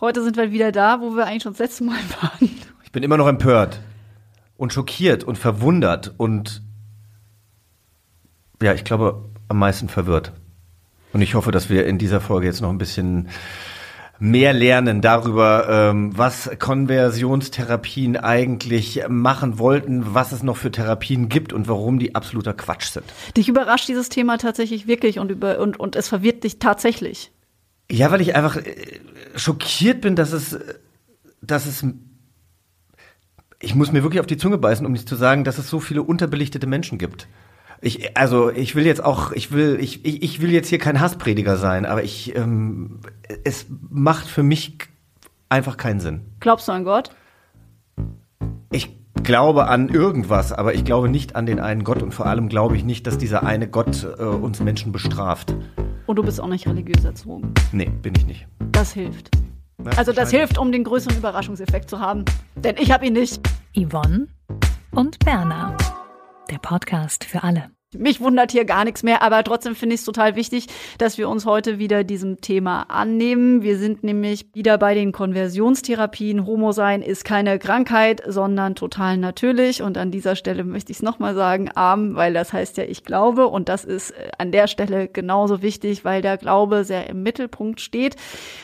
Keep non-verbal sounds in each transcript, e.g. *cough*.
Heute sind wir wieder da, wo wir eigentlich schon das letzte Mal *laughs* waren. Ich bin immer noch empört und schockiert und verwundert und ja, ich glaube am meisten verwirrt. Und ich hoffe, dass wir in dieser Folge jetzt noch ein bisschen mehr lernen darüber, ähm, was Konversionstherapien eigentlich machen wollten, was es noch für Therapien gibt und warum die absoluter Quatsch sind. Dich überrascht dieses Thema tatsächlich wirklich und, über, und, und es verwirrt dich tatsächlich. Ja, weil ich einfach äh, schockiert bin, dass es, dass es, ich muss mir wirklich auf die Zunge beißen, um nicht zu sagen, dass es so viele unterbelichtete Menschen gibt. Ich, also ich will jetzt auch, ich will, ich, ich, ich will jetzt hier kein Hassprediger sein, aber ich, ähm, es macht für mich einfach keinen Sinn. Glaubst du an Gott? Ich glaube an irgendwas, aber ich glaube nicht an den einen Gott und vor allem glaube ich nicht, dass dieser eine Gott äh, uns Menschen bestraft. Und du bist auch nicht religiös erzogen. Nee, bin ich nicht. Das hilft. Also das hilft, um den größeren Überraschungseffekt zu haben. Denn ich habe ihn nicht. Yvonne und Berna. Der Podcast für alle. Mich wundert hier gar nichts mehr, aber trotzdem finde ich es total wichtig, dass wir uns heute wieder diesem Thema annehmen. Wir sind nämlich wieder bei den Konversionstherapien. Homo sein ist keine Krankheit, sondern total natürlich. Und an dieser Stelle möchte ich es nochmal sagen, arm, weil das heißt ja, ich glaube. Und das ist äh, an der Stelle genauso wichtig, weil der Glaube sehr im Mittelpunkt steht.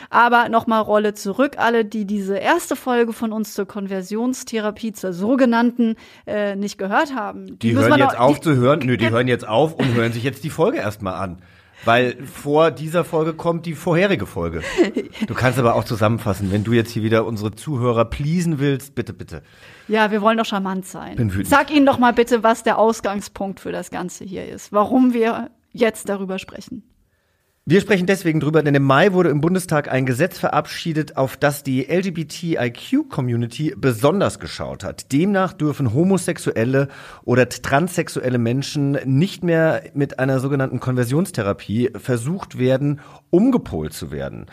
Aber nochmal Rolle zurück. Alle, die diese erste Folge von uns zur Konversionstherapie, zur sogenannten, äh, nicht gehört haben. Die, die hören jetzt noch, auf die, zu hören. Nö, die hören jetzt auf und hören sich jetzt die Folge erstmal an. Weil vor dieser Folge kommt die vorherige Folge. Du kannst aber auch zusammenfassen, wenn du jetzt hier wieder unsere Zuhörer pleasen willst, bitte, bitte. Ja, wir wollen doch charmant sein. Bin wütend. Sag ihnen doch mal bitte, was der Ausgangspunkt für das Ganze hier ist. Warum wir jetzt darüber sprechen. Wir sprechen deswegen drüber, denn im Mai wurde im Bundestag ein Gesetz verabschiedet, auf das die LGBTIQ-Community besonders geschaut hat. Demnach dürfen homosexuelle oder transsexuelle Menschen nicht mehr mit einer sogenannten Konversionstherapie versucht werden, umgepolt zu werden.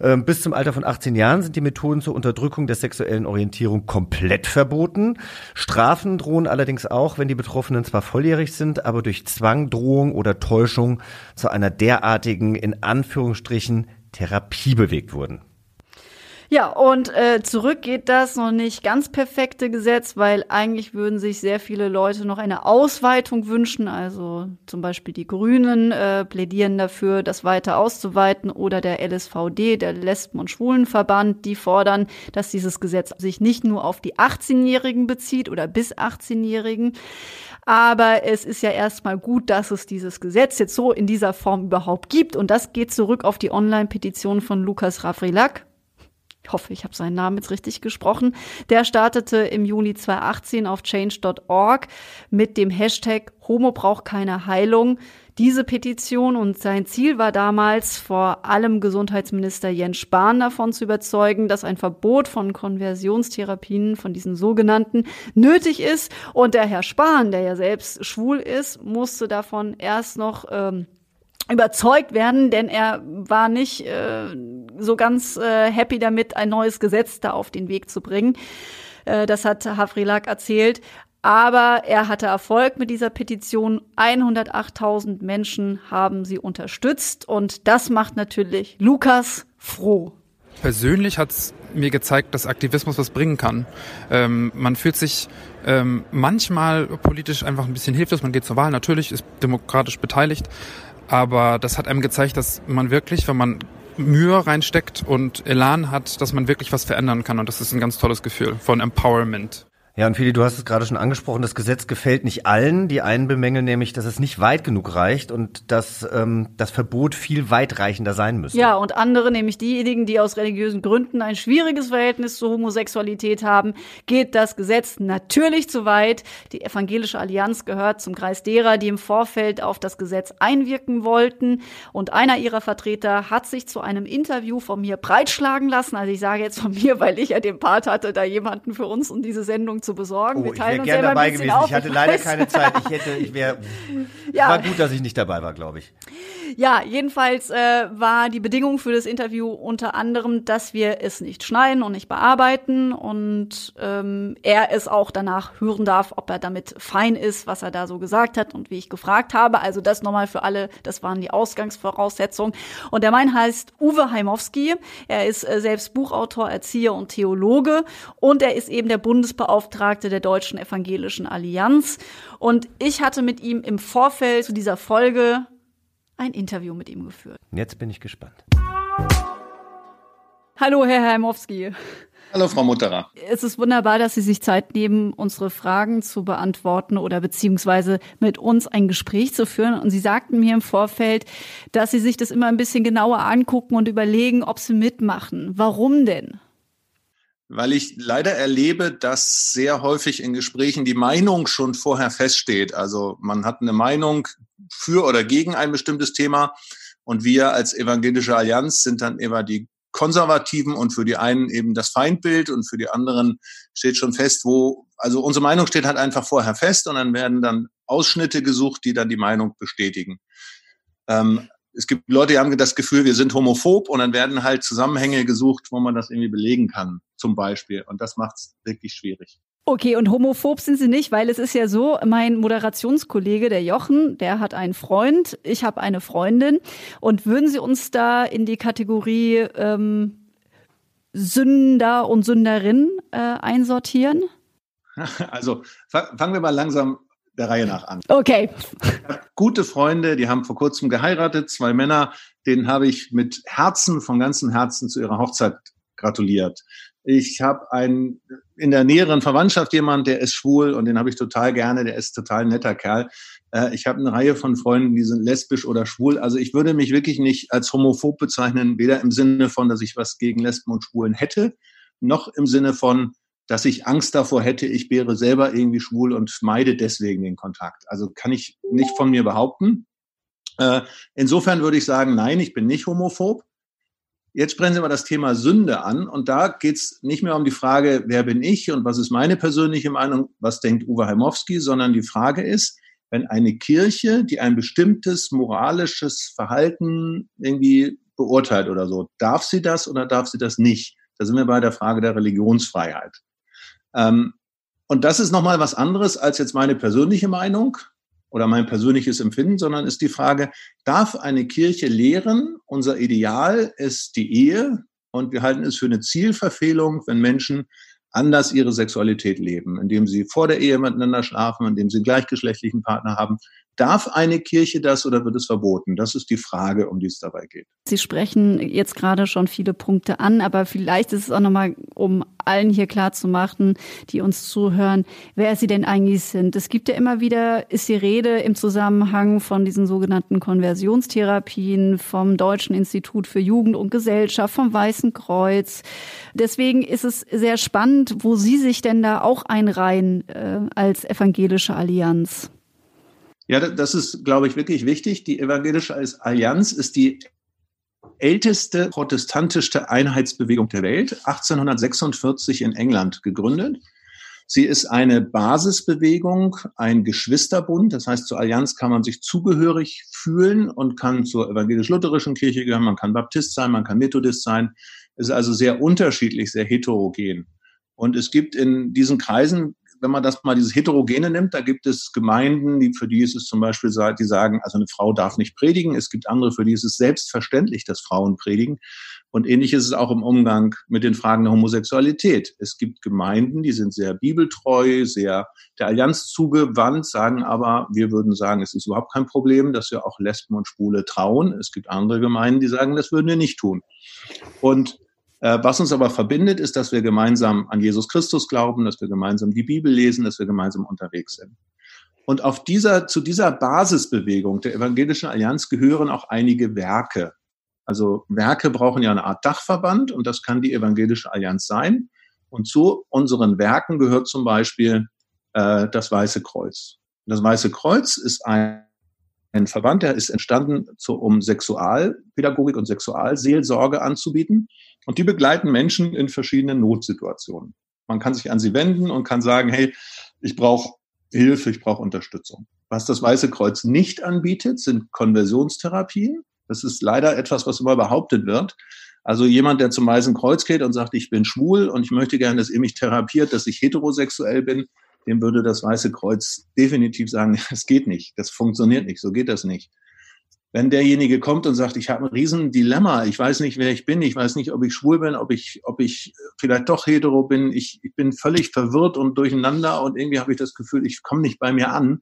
Ähm, bis zum Alter von 18 Jahren sind die Methoden zur Unterdrückung der sexuellen Orientierung komplett verboten. Strafen drohen allerdings auch, wenn die Betroffenen zwar volljährig sind, aber durch Zwang, Drohung oder Täuschung zu einer derartigen, in Anführungsstrichen, Therapie bewegt wurden. Ja, und äh, zurück geht das noch nicht ganz perfekte Gesetz, weil eigentlich würden sich sehr viele Leute noch eine Ausweitung wünschen. Also zum Beispiel die Grünen äh, plädieren dafür, das weiter auszuweiten oder der LSVD, der Lesben- und Schwulenverband, die fordern, dass dieses Gesetz sich nicht nur auf die 18-Jährigen bezieht oder bis 18-Jährigen. Aber es ist ja erstmal gut, dass es dieses Gesetz jetzt so in dieser Form überhaupt gibt. Und das geht zurück auf die Online-Petition von Lukas Ravrilak ich hoffe, ich habe seinen Namen jetzt richtig gesprochen, der startete im Juni 2018 auf change.org mit dem Hashtag Homo braucht keine Heilung. Diese Petition und sein Ziel war damals, vor allem Gesundheitsminister Jens Spahn davon zu überzeugen, dass ein Verbot von Konversionstherapien, von diesen sogenannten, nötig ist. Und der Herr Spahn, der ja selbst schwul ist, musste davon erst noch ähm, überzeugt werden, denn er war nicht äh, so ganz äh, happy damit, ein neues Gesetz da auf den Weg zu bringen. Äh, das hat Havrilak erzählt. Aber er hatte Erfolg mit dieser Petition. 108.000 Menschen haben sie unterstützt und das macht natürlich Lukas froh. Persönlich hat es mir gezeigt, dass Aktivismus was bringen kann. Ähm, man fühlt sich ähm, manchmal politisch einfach ein bisschen hilflos. Man geht zur Wahl, natürlich ist demokratisch beteiligt, aber das hat einem gezeigt, dass man wirklich, wenn man Mühe reinsteckt und Elan hat, dass man wirklich was verändern kann. Und das ist ein ganz tolles Gefühl von Empowerment. Ja, und Fili, du hast es gerade schon angesprochen, das Gesetz gefällt nicht allen. Die einen bemängeln nämlich, dass es nicht weit genug reicht und dass ähm, das Verbot viel weitreichender sein müsste. Ja, und andere, nämlich diejenigen, die aus religiösen Gründen ein schwieriges Verhältnis zur Homosexualität haben, geht das Gesetz natürlich zu weit. Die Evangelische Allianz gehört zum Kreis derer, die im Vorfeld auf das Gesetz einwirken wollten. Und einer ihrer Vertreter hat sich zu einem Interview von mir breitschlagen lassen. Also ich sage jetzt von mir, weil ich ja den Part hatte, da jemanden für uns und diese Sendung zu besorgen. Oh, ich wäre gerne dabei gewesen. Auf. Ich hatte leider keine Zeit. Ich hätte, ich wäre. *laughs* ja. War gut, dass ich nicht dabei war, glaube ich. Ja, jedenfalls äh, war die Bedingung für das Interview unter anderem, dass wir es nicht schneiden und nicht bearbeiten und ähm, er es auch danach hören darf, ob er damit fein ist, was er da so gesagt hat und wie ich gefragt habe. Also das nochmal für alle, das waren die Ausgangsvoraussetzungen. Und der Mann heißt Uwe Heimowski. Er ist äh, selbst Buchautor, Erzieher und Theologe und er ist eben der Bundesbeauftragte Beauftragte der Deutschen Evangelischen Allianz. Und ich hatte mit ihm im Vorfeld zu dieser Folge ein Interview mit ihm geführt. Jetzt bin ich gespannt. Hallo, Herr Heimowski. Hallo, Frau Mutterer. Es ist wunderbar, dass Sie sich Zeit nehmen, unsere Fragen zu beantworten oder beziehungsweise mit uns ein Gespräch zu führen. Und Sie sagten mir im Vorfeld, dass Sie sich das immer ein bisschen genauer angucken und überlegen, ob Sie mitmachen. Warum denn? Weil ich leider erlebe, dass sehr häufig in Gesprächen die Meinung schon vorher feststeht. Also man hat eine Meinung für oder gegen ein bestimmtes Thema und wir als evangelische Allianz sind dann immer die Konservativen und für die einen eben das Feindbild und für die anderen steht schon fest, wo, also unsere Meinung steht halt einfach vorher fest und dann werden dann Ausschnitte gesucht, die dann die Meinung bestätigen. Ähm, es gibt Leute, die haben das Gefühl, wir sind homophob und dann werden halt Zusammenhänge gesucht, wo man das irgendwie belegen kann, zum Beispiel. Und das macht es wirklich schwierig. Okay, und homophob sind Sie nicht, weil es ist ja so, mein Moderationskollege, der Jochen, der hat einen Freund, ich habe eine Freundin. Und würden Sie uns da in die Kategorie ähm, Sünder und Sünderin äh, einsortieren? *laughs* Also fangen wir mal langsam der Reihe nach an. Okay. Gute Freunde, die haben vor kurzem geheiratet, zwei Männer, denen habe ich mit Herzen, von ganzem Herzen zu ihrer Hochzeit gratuliert. Ich habe einen in der näheren Verwandtschaft jemand, der ist schwul und den habe ich total gerne, der ist total netter Kerl. Äh, ich habe eine Reihe von Freunden, die sind lesbisch oder schwul. Also ich würde mich wirklich nicht als homophob bezeichnen, weder im Sinne von, dass ich was gegen Lesben und Schwulen hätte, noch im Sinne von, dass ich Angst davor hätte, ich wäre selber irgendwie schwul und meide deswegen den Kontakt. Also kann ich nicht von mir behaupten. Äh, insofern würde ich sagen, nein, ich bin nicht homophob. Jetzt sprechen Sie mal das Thema Sünde an und da geht es nicht mehr um die Frage, wer bin ich und was ist meine persönliche Meinung, was denkt Uwe Heimowski, sondern die Frage ist, wenn eine Kirche, die ein bestimmtes moralisches Verhalten irgendwie beurteilt oder so, darf sie das oder darf sie das nicht? Da sind wir bei der Frage der Religionsfreiheit. Ähm, und das ist nochmal was anderes als jetzt meine persönliche Meinung oder mein persönliches Empfinden, sondern ist die Frage, darf eine Kirche lehren, unser Ideal ist die Ehe und wir halten es für eine Zielverfehlung, wenn Menschen anders ihre Sexualität leben, indem sie vor der Ehe miteinander schlafen, indem sie einen gleichgeschlechtlichen Partner haben. Darf eine Kirche das oder wird es verboten? Das ist die Frage, um die es dabei geht. Sie sprechen jetzt gerade schon viele Punkte an, aber vielleicht ist es auch nochmal, um allen hier klar zu machen, die uns zuhören, wer sie denn eigentlich sind. Es gibt ja immer wieder, ist die Rede im Zusammenhang von diesen sogenannten Konversionstherapien, vom Deutschen Institut für Jugend und Gesellschaft, vom Weißen Kreuz. Deswegen ist es sehr spannend, wo Sie sich denn da auch einreihen äh, als evangelische Allianz. Ja, das ist, glaube ich, wirklich wichtig. Die Evangelische Allianz ist die älteste protestantischste Einheitsbewegung der Welt, 1846 in England gegründet. Sie ist eine Basisbewegung, ein Geschwisterbund. Das heißt, zur Allianz kann man sich zugehörig fühlen und kann zur evangelisch-lutherischen Kirche gehören. Man kann Baptist sein, man kann Methodist sein. Es ist also sehr unterschiedlich, sehr heterogen. Und es gibt in diesen Kreisen wenn man das mal dieses Heterogene nimmt, da gibt es Gemeinden, die, für die ist es zum Beispiel, die sagen, also eine Frau darf nicht predigen. Es gibt andere, für die ist es selbstverständlich, dass Frauen predigen. Und ähnlich ist es auch im Umgang mit den Fragen der Homosexualität. Es gibt Gemeinden, die sind sehr bibeltreu, sehr der Allianz zugewandt, sagen aber, wir würden sagen, es ist überhaupt kein Problem, dass wir auch Lesben und Schwule trauen. Es gibt andere Gemeinden, die sagen, das würden wir nicht tun. Und was uns aber verbindet, ist, dass wir gemeinsam an Jesus Christus glauben, dass wir gemeinsam die Bibel lesen, dass wir gemeinsam unterwegs sind. Und auf dieser, zu dieser Basisbewegung der Evangelischen Allianz gehören auch einige Werke. Also Werke brauchen ja eine Art Dachverband und das kann die Evangelische Allianz sein. Und zu unseren Werken gehört zum Beispiel äh, das Weiße Kreuz. Das Weiße Kreuz ist ein, ein Verband, der ist entstanden, zu, um Sexualpädagogik und Sexualseelsorge anzubieten. Und die begleiten Menschen in verschiedenen Notsituationen. Man kann sich an sie wenden und kann sagen, hey, ich brauche Hilfe, ich brauche Unterstützung. Was das Weiße Kreuz nicht anbietet, sind Konversionstherapien. Das ist leider etwas, was immer behauptet wird. Also jemand, der zum Weißen Kreuz geht und sagt, ich bin schwul und ich möchte gerne, dass ihr mich therapiert, dass ich heterosexuell bin, dem würde das Weiße Kreuz definitiv sagen, *laughs* es geht nicht, das funktioniert nicht, so geht das nicht. Wenn derjenige kommt und sagt, ich habe ein riesen Dilemma, ich weiß nicht, wer ich bin, ich weiß nicht, ob ich schwul bin, ob ich, ob ich vielleicht doch hetero bin, ich, ich bin völlig verwirrt und durcheinander und irgendwie habe ich das Gefühl, ich komme nicht bei mir an,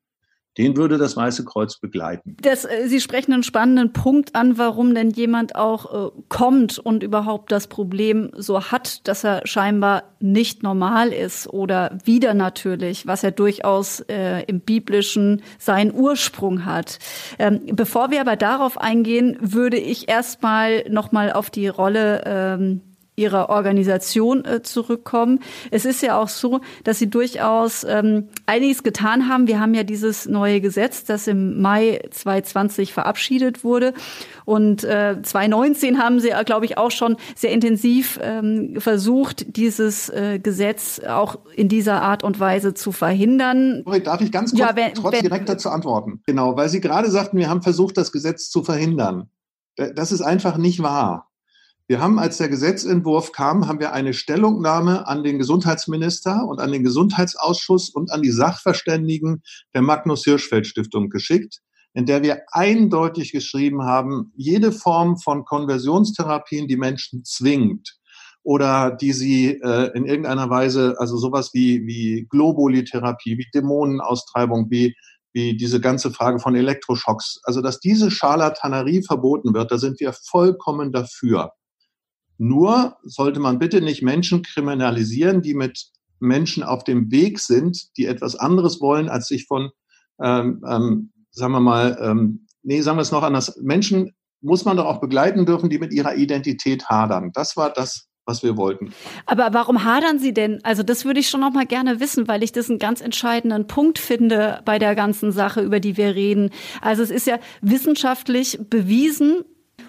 den würde das Weiße Kreuz begleiten. Das, äh, Sie sprechen einen spannenden Punkt an, warum denn jemand auch äh, kommt und überhaupt das Problem so hat, dass er scheinbar nicht normal ist oder wieder natürlich, was er durchaus äh, im biblischen seinen Ursprung hat. Ähm, bevor wir aber darauf eingehen, würde ich erstmal noch mal auf die Rolle ähm, ihrer Organisation äh, zurückkommen. Es ist ja auch so, dass sie durchaus ähm, einiges getan haben. Wir haben ja dieses neue Gesetz, das im Mai 2020 verabschiedet wurde. Und äh, 2019 haben sie, glaube ich, auch schon sehr intensiv ähm, versucht, dieses äh, Gesetz auch in dieser Art und Weise zu verhindern. Darf ich ganz kurz ja, wenn, trotz wenn, direkt dazu antworten? Genau, weil Sie gerade sagten, wir haben versucht, das Gesetz zu verhindern. Das ist einfach nicht wahr. Wir haben, als der Gesetzentwurf kam, haben wir eine Stellungnahme an den Gesundheitsminister und an den Gesundheitsausschuss und an die Sachverständigen der Magnus Hirschfeld Stiftung geschickt, in der wir eindeutig geschrieben haben, jede Form von Konversionstherapien, die Menschen zwingt oder die sie äh, in irgendeiner Weise, also sowas wie, wie Globuli-Therapie, wie Dämonenaustreibung, wie wie diese ganze Frage von Elektroschocks. Also, dass diese Scharlatanerie verboten wird, da sind wir vollkommen dafür. Nur sollte man bitte nicht Menschen kriminalisieren, die mit Menschen auf dem Weg sind, die etwas anderes wollen, als sich von, ähm, ähm, sagen wir mal, ähm, nee, sagen wir es noch anders, Menschen muss man doch auch begleiten dürfen, die mit ihrer Identität hadern. Das war das, was wir wollten. Aber warum hadern Sie denn? Also das würde ich schon noch mal gerne wissen, weil ich das einen ganz entscheidenden Punkt finde bei der ganzen Sache, über die wir reden. Also es ist ja wissenschaftlich bewiesen,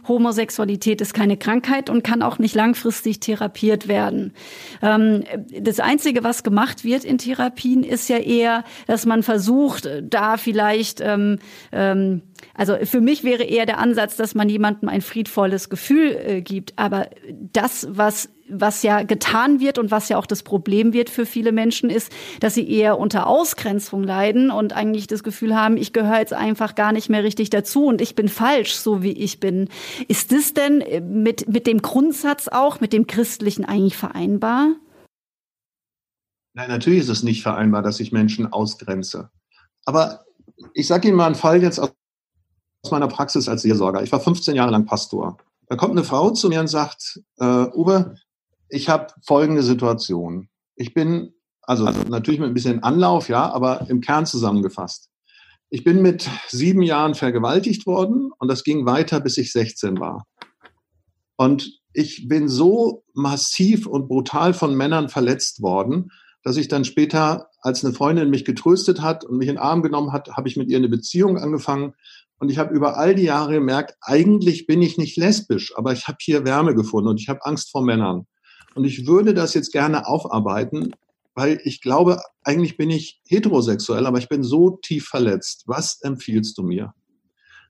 Homosexualität ist keine Krankheit und kann auch nicht langfristig therapiert werden. Ähm, das Einzige, was gemacht wird in Therapien, ist ja eher, dass man versucht, da vielleicht, ähm, ähm, also für mich wäre eher der Ansatz, dass man jemandem ein friedvolles Gefühl äh, gibt. Aber das, was was ja getan wird und was ja auch das Problem wird für viele Menschen ist, dass sie eher unter Ausgrenzung leiden und eigentlich das Gefühl haben, ich gehöre jetzt einfach gar nicht mehr richtig dazu und ich bin falsch, so wie ich bin. Ist das denn mit, mit dem Grundsatz auch, mit dem Christlichen eigentlich vereinbar? Nein, natürlich ist es nicht vereinbar, dass ich Menschen ausgrenze. Aber ich sage Ihnen mal einen Fall jetzt aus meiner Praxis als Seelsorger. Ich war 15 Jahre lang Pastor. Da kommt eine Frau zu mir und sagt, äh, Uwe, ich habe folgende Situation. Ich bin, also, also natürlich mit ein bisschen Anlauf, ja, aber im Kern zusammengefasst. Ich bin mit sieben Jahren vergewaltigt worden und das ging weiter, bis ich 16 war. Und ich bin so massiv und brutal von Männern verletzt worden, dass ich dann später, als eine Freundin mich getröstet hat und mich in den Arm genommen hat, habe ich mit ihr eine Beziehung angefangen. Und ich habe über all die Jahre gemerkt, eigentlich bin ich nicht lesbisch, aber ich habe hier Wärme gefunden und ich habe Angst vor Männern. Und ich würde das jetzt gerne aufarbeiten, weil ich glaube, eigentlich bin ich heterosexuell, aber ich bin so tief verletzt. Was empfiehlst du mir?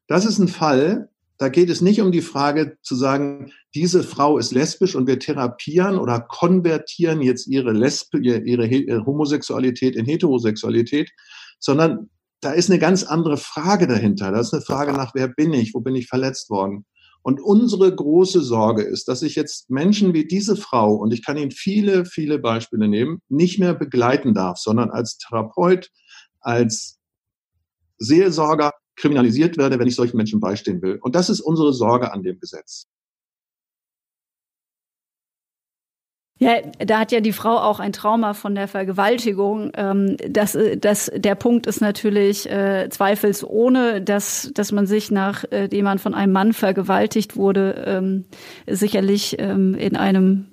Das ist ein Fall, da geht es nicht um die Frage zu sagen, diese Frau ist lesbisch und wir therapieren oder konvertieren jetzt ihre, Lesbe, ihre, ihre Homosexualität in Heterosexualität, sondern da ist eine ganz andere Frage dahinter. Da ist eine Frage nach, wer bin ich, wo bin ich verletzt worden? Und unsere große Sorge ist, dass ich jetzt Menschen wie diese Frau, und ich kann Ihnen viele, viele Beispiele nehmen, nicht mehr begleiten darf, sondern als Therapeut, als Seelsorger kriminalisiert werde, wenn ich solchen Menschen beistehen will. Und das ist unsere Sorge an dem Gesetz. Ja, da hat ja die Frau auch ein Trauma von der Vergewaltigung. Ähm, das, das, der Punkt ist natürlich äh, zweifelsohne, dass, dass man sich, nachdem man von einem Mann vergewaltigt wurde, ähm, sicherlich ähm, in einem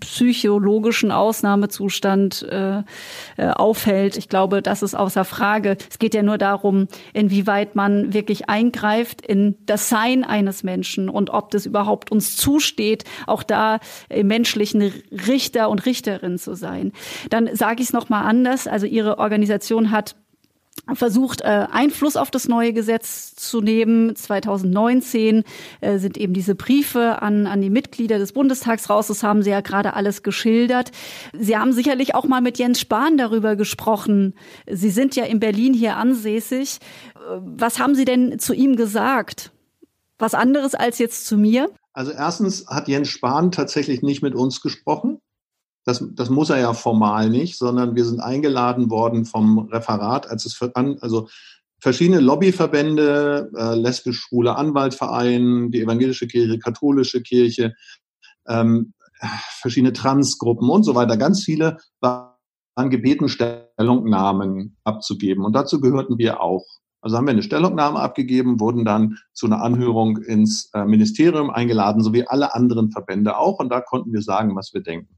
psychologischen Ausnahmezustand äh, äh, aufhält. Ich glaube, das ist außer Frage. Es geht ja nur darum, inwieweit man wirklich eingreift in das Sein eines Menschen und ob das überhaupt uns zusteht, auch da im menschlichen Richter und Richterin zu sein. Dann sage ich es noch mal anders. Also Ihre Organisation hat versucht, äh, Einfluss auf das neue Gesetz zu nehmen. 2019 äh, sind eben diese Briefe an, an die Mitglieder des Bundestags raus. Das haben Sie ja gerade alles geschildert. Sie haben sicherlich auch mal mit Jens Spahn darüber gesprochen. Sie sind ja in Berlin hier ansässig. Äh, was haben Sie denn zu ihm gesagt? Was anderes als jetzt zu mir? Also erstens hat Jens Spahn tatsächlich nicht mit uns gesprochen. Das, das muss er ja formal nicht, sondern wir sind eingeladen worden vom Referat, als es für, also verschiedene Lobbyverbände, äh, lesbisch-schwule Anwaltverein, die evangelische Kirche, katholische Kirche, ähm, verschiedene Transgruppen und so weiter, ganz viele waren gebeten, Stellungnahmen abzugeben. Und dazu gehörten wir auch. Also haben wir eine Stellungnahme abgegeben, wurden dann zu einer Anhörung ins äh, Ministerium eingeladen, so wie alle anderen Verbände auch. Und da konnten wir sagen, was wir denken.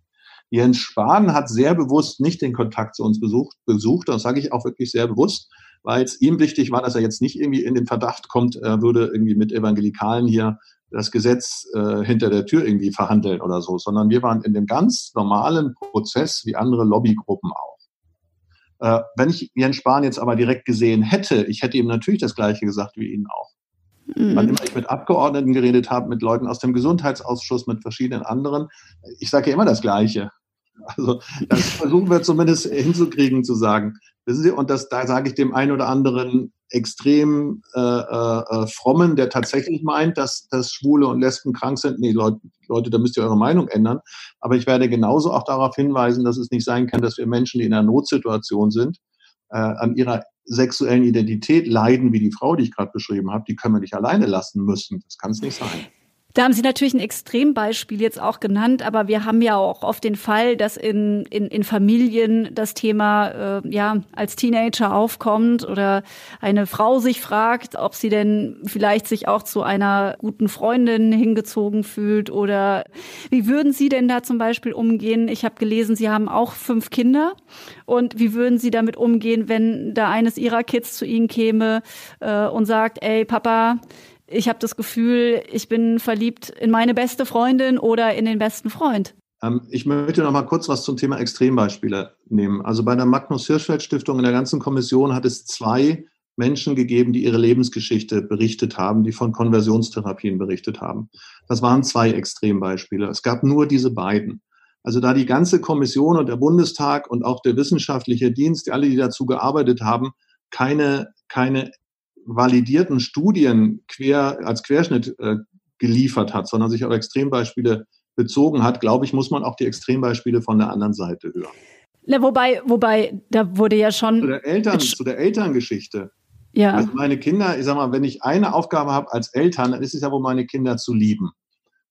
Jens Spahn hat sehr bewusst nicht den Kontakt zu uns besucht, besucht. Das sage ich auch wirklich sehr bewusst, weil es ihm wichtig war, dass er jetzt nicht irgendwie in den Verdacht kommt, er würde irgendwie mit Evangelikalen hier das Gesetz äh, hinter der Tür irgendwie verhandeln oder so, sondern wir waren in dem ganz normalen Prozess wie andere Lobbygruppen auch. Äh, wenn ich Jens Spahn jetzt aber direkt gesehen hätte, ich hätte ihm natürlich das Gleiche gesagt wie Ihnen auch. Mhm. Wann immer ich mit Abgeordneten geredet habe, mit Leuten aus dem Gesundheitsausschuss, mit verschiedenen anderen, ich sage ja immer das Gleiche. Also das versuchen wir zumindest hinzukriegen, zu sagen. Wissen Sie, und das, da sage ich dem einen oder anderen extrem äh, äh, frommen, der tatsächlich meint, dass, dass Schwule und Lesben krank sind. Nee, Leute, Leute, da müsst ihr eure Meinung ändern. Aber ich werde genauso auch darauf hinweisen, dass es nicht sein kann, dass wir Menschen, die in einer Notsituation sind, äh, an ihrer sexuellen Identität leiden, wie die Frau, die ich gerade beschrieben habe, die können wir nicht alleine lassen müssen. Das kann es nicht sein. Da haben Sie natürlich ein Extrembeispiel jetzt auch genannt, aber wir haben ja auch oft den Fall, dass in, in, in Familien das Thema äh, ja als Teenager aufkommt oder eine Frau sich fragt, ob sie denn vielleicht sich auch zu einer guten Freundin hingezogen fühlt oder wie würden Sie denn da zum Beispiel umgehen? Ich habe gelesen, Sie haben auch fünf Kinder und wie würden Sie damit umgehen, wenn da eines Ihrer Kids zu Ihnen käme äh, und sagt, ey Papa, ich habe das Gefühl, ich bin verliebt in meine beste Freundin oder in den besten Freund. Ähm, ich möchte noch mal kurz was zum Thema Extrembeispiele nehmen. Also bei der Magnus Hirschfeld Stiftung in der ganzen Kommission hat es zwei Menschen gegeben, die ihre Lebensgeschichte berichtet haben, die von Konversionstherapien berichtet haben. Das waren zwei Extrembeispiele. Es gab nur diese beiden. Also da die ganze Kommission und der Bundestag und auch der wissenschaftliche Dienst, alle, die dazu gearbeitet haben, keine, keine validierten Studien quer, als Querschnitt äh, geliefert hat, sondern sich auf Extrembeispiele bezogen hat, glaube ich, muss man auch die Extrembeispiele von der anderen Seite hören. Na, wobei, wobei, da wurde ja schon. Zu der, Eltern, zu der Elterngeschichte. Ja. Also meine Kinder, ich sag mal, wenn ich eine Aufgabe habe als Eltern, dann ist es ja wohl meine Kinder zu lieben.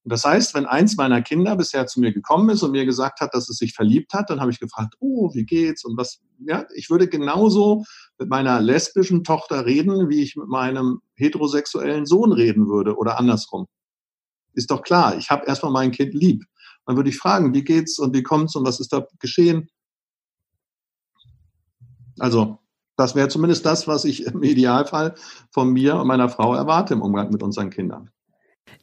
Das heißt, wenn eins meiner Kinder bisher zu mir gekommen ist und mir gesagt hat, dass es sich verliebt hat, dann habe ich gefragt, oh, wie geht's und was, ja, ich würde genauso mit meiner lesbischen Tochter reden, wie ich mit meinem heterosexuellen Sohn reden würde oder andersrum. Ist doch klar, ich habe erstmal mein Kind lieb. Dann würde ich fragen, wie geht's und wie kommt's und was ist da geschehen? Also, das wäre zumindest das, was ich im Idealfall von mir und meiner Frau erwarte im Umgang mit unseren Kindern.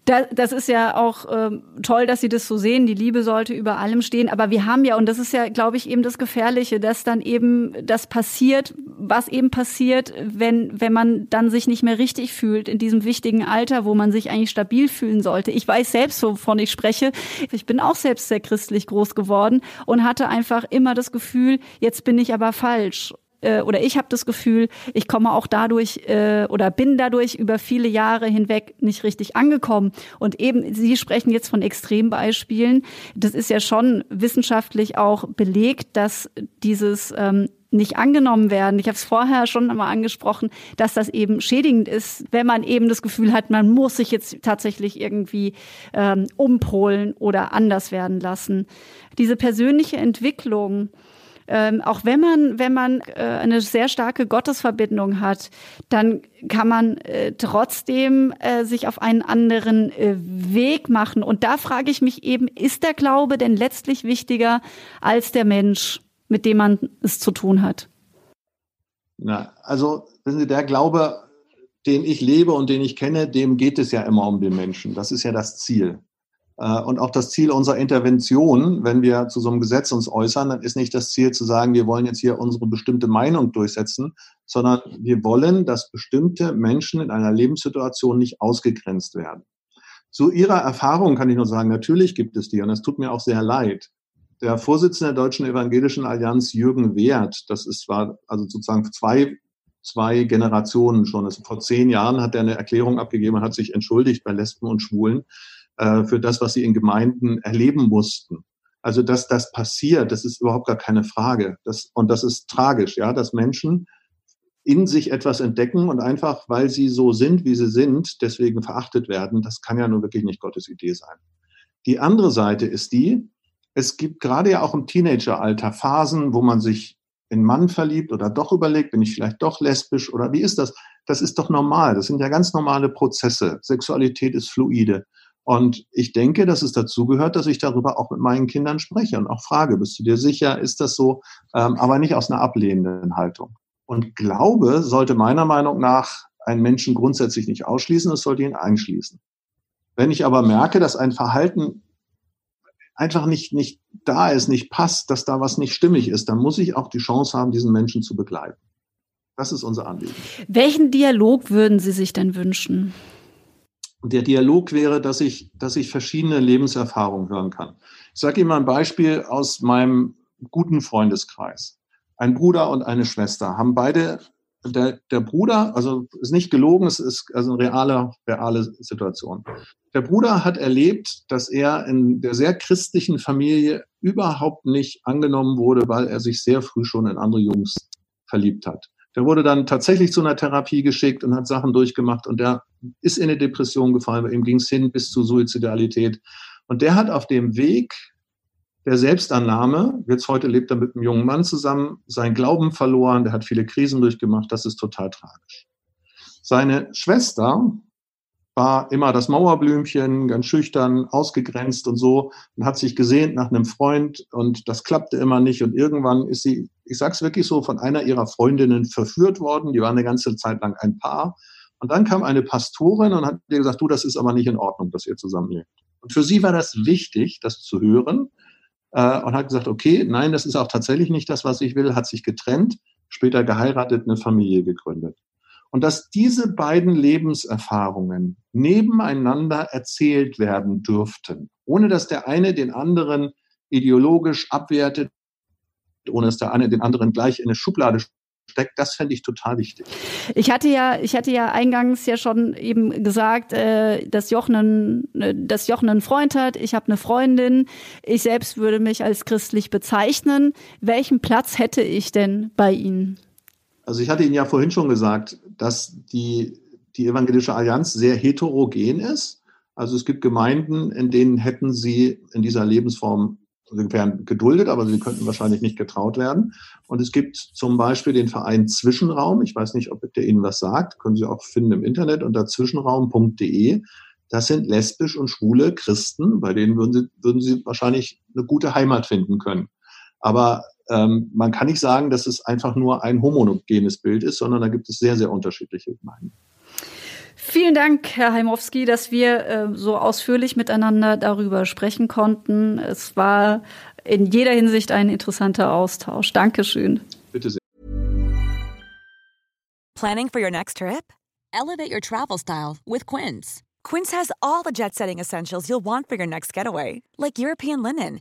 Das, ist ja auch ähm, toll, dass Sie das so sehen. Die Liebe sollte über allem stehen. Aber wir haben ja, und das ist ja, glaube ich, eben das Gefährliche, dass dann eben das passiert, was eben passiert, wenn, wenn man dann sich nicht mehr richtig fühlt in diesem wichtigen Alter, wo man sich eigentlich stabil fühlen sollte. Ich weiß selbst, wovon ich spreche. Ich bin auch selbst sehr christlich groß geworden und hatte einfach immer das Gefühl, jetzt bin ich aber falsch äh, oder ich habe das Gefühl, ich komme auch dadurch äh, oder bin dadurch über viele Jahre hinweg nicht richtig angekommen. Und eben, Sie sprechen jetzt von Extrembeispielen. Das ist ja schon wissenschaftlich auch belegt, dass dieses ähm, nicht angenommen werden. Ich habe es vorher schon einmal angesprochen, dass das eben schädigend ist, wenn man eben das Gefühl hat, man muss sich jetzt tatsächlich irgendwie ähm, umpolen oder anders werden lassen. Diese persönliche Entwicklung, ähm, auch wenn man, wenn man äh, eine sehr starke Gottesverbindung hat, dann kann man äh, trotzdem äh, sich auf einen anderen äh, Weg machen. Und da frage ich mich eben, ist der Glaube denn letztlich wichtiger als der Mensch, mit dem man es zu tun hat? Na, also, wissen Sie, der Glaube, den ich lebe und den ich kenne, dem geht es ja immer um den Menschen. Das ist ja das Ziel. Äh, und auch das Ziel unserer Intervention, wenn wir zu so einem Gesetz uns äußern, dann ist nicht das Ziel zu sagen, wir wollen jetzt hier unsere bestimmte Meinung durchsetzen, sondern wir wollen, dass bestimmte Menschen in einer Lebenssituation nicht ausgegrenzt werden. Zu Ihrer Erfahrung kann ich nur sagen, natürlich gibt es die und es tut mir auch sehr leid. Der Vorsitzende der Deutschen Evangelischen Allianz, Jürgen Wehrt, das ist war also sozusagen zwei zwei Generationen schon. Also vor zehn Jahren hat er eine Erklärung abgegeben und hat sich entschuldigt bei Lesben und Schwulen äh, für das, was sie in Gemeinden erleben mussten. Also, dass das passiert, das ist überhaupt gar keine Frage. Das, und das ist tragisch, ja, dass Menschen in sich etwas entdecken und einfach, weil sie so sind, wie sie sind, deswegen verachtet werden. Das kann ja nur wirklich nicht Gottes Idee sein. Die andere Seite ist die, es gibt gerade ja auch im Teenageralter Phasen, wo man sich in Mann verliebt oder doch überlegt, bin ich vielleicht doch lesbisch oder wie ist das? Das ist doch normal. Das sind ja ganz normale Prozesse. Sexualität ist fluide. Und ich denke, dass es dazu gehört, dass ich darüber auch mit meinen Kindern spreche und auch frage, bist du dir sicher, ist das so? Ähm, aber nicht aus einer ablehnenden Haltung. Und Glaube sollte meiner Meinung nach einen Menschen grundsätzlich nicht ausschließen, es sollte ihn einschließen. Wenn ich aber merke, dass ein Verhalten einfach nicht, nicht da ist, nicht passt, dass da was nicht stimmig ist, dann muss ich auch die Chance haben, diesen Menschen zu begleiten. Das ist unser Anliegen. Welchen Dialog würden Sie sich denn wünschen? Der Dialog wäre, dass ich, dass ich verschiedene Lebenserfahrungen hören kann. Ich sage Ihnen mal ein Beispiel aus meinem guten Freundeskreis. Ein Bruder und eine Schwester haben beide, der, der Bruder, also ist nicht gelogen, es ist also eine reale, reale Situation. Der Bruder hat erlebt, dass er in der sehr christlichen Familie überhaupt nicht angenommen wurde, weil er sich sehr früh schon in andere Jungs verliebt hat. Der wurde dann tatsächlich zu einer Therapie geschickt und hat Sachen durchgemacht und der ist in eine Depression gefallen. Bei ihm ging es hin bis zu Suizidalität. Und der hat auf dem Weg der Selbstannahme, jetzt heute lebt er mit einem jungen Mann zusammen, seinen Glauben verloren, der hat viele Krisen durchgemacht, das ist total tragisch. Seine Schwester war immer das Mauerblümchen, ganz schüchtern, ausgegrenzt und so und hat sich gesehnt nach einem Freund und das klappte immer nicht und irgendwann ist sie, ich sag's wirklich so, von einer ihrer Freundinnen verführt worden. Die waren eine ganze Zeit lang ein Paar und dann kam eine Pastorin und hat ihr gesagt, du, das ist aber nicht in Ordnung, dass ihr zusammenlebt. Und für sie war das wichtig, das zu hören äh, und hat gesagt, okay, nein, das ist auch tatsächlich nicht das, was ich will, hat sich getrennt, später geheiratet, eine Familie gegründet. Und dass diese beiden Lebenserfahrungen nebeneinander erzählt werden dürften, ohne dass der eine den anderen ideologisch abwertet, ohne dass der eine den anderen gleich in eine Schublade steckt, das fände ich total wichtig. Ich hatte ja, ich hatte ja eingangs ja schon eben gesagt, äh, dass Jochen einen, äh, dass Jochen einen Freund hat. Ich habe eine Freundin. Ich selbst würde mich als christlich bezeichnen. Welchen Platz hätte ich denn bei Ihnen? Also ich hatte Ihnen ja vorhin schon gesagt, dass die, die Evangelische Allianz sehr heterogen ist. Also es gibt Gemeinden, in denen hätten sie in dieser Lebensform sie wären geduldet, aber sie könnten wahrscheinlich nicht getraut werden. Und es gibt zum Beispiel den Verein Zwischenraum. Ich weiß nicht, ob der Ihnen was sagt. Können Sie auch finden im Internet unter zwischenraum.de. Das sind lesbisch und schwule Christen, bei denen würden Sie, würden Sie wahrscheinlich eine gute Heimat finden können. Aber ähm, man kann nicht sagen, dass es einfach nur ein homogenes Bild ist, sondern da gibt es sehr, sehr unterschiedliche Gemeinden. Vielen Dank, Herr Heimowski, dass wir äh, so ausführlich miteinander darüber sprechen konnten. Es war in jeder Hinsicht ein interessanter Austausch. Dankeschön. Bitte sehr. Planning for your next trip? Elevate your travel style with Quince. Quince has all the jet setting essentials you'll want for your next getaway, like European linen,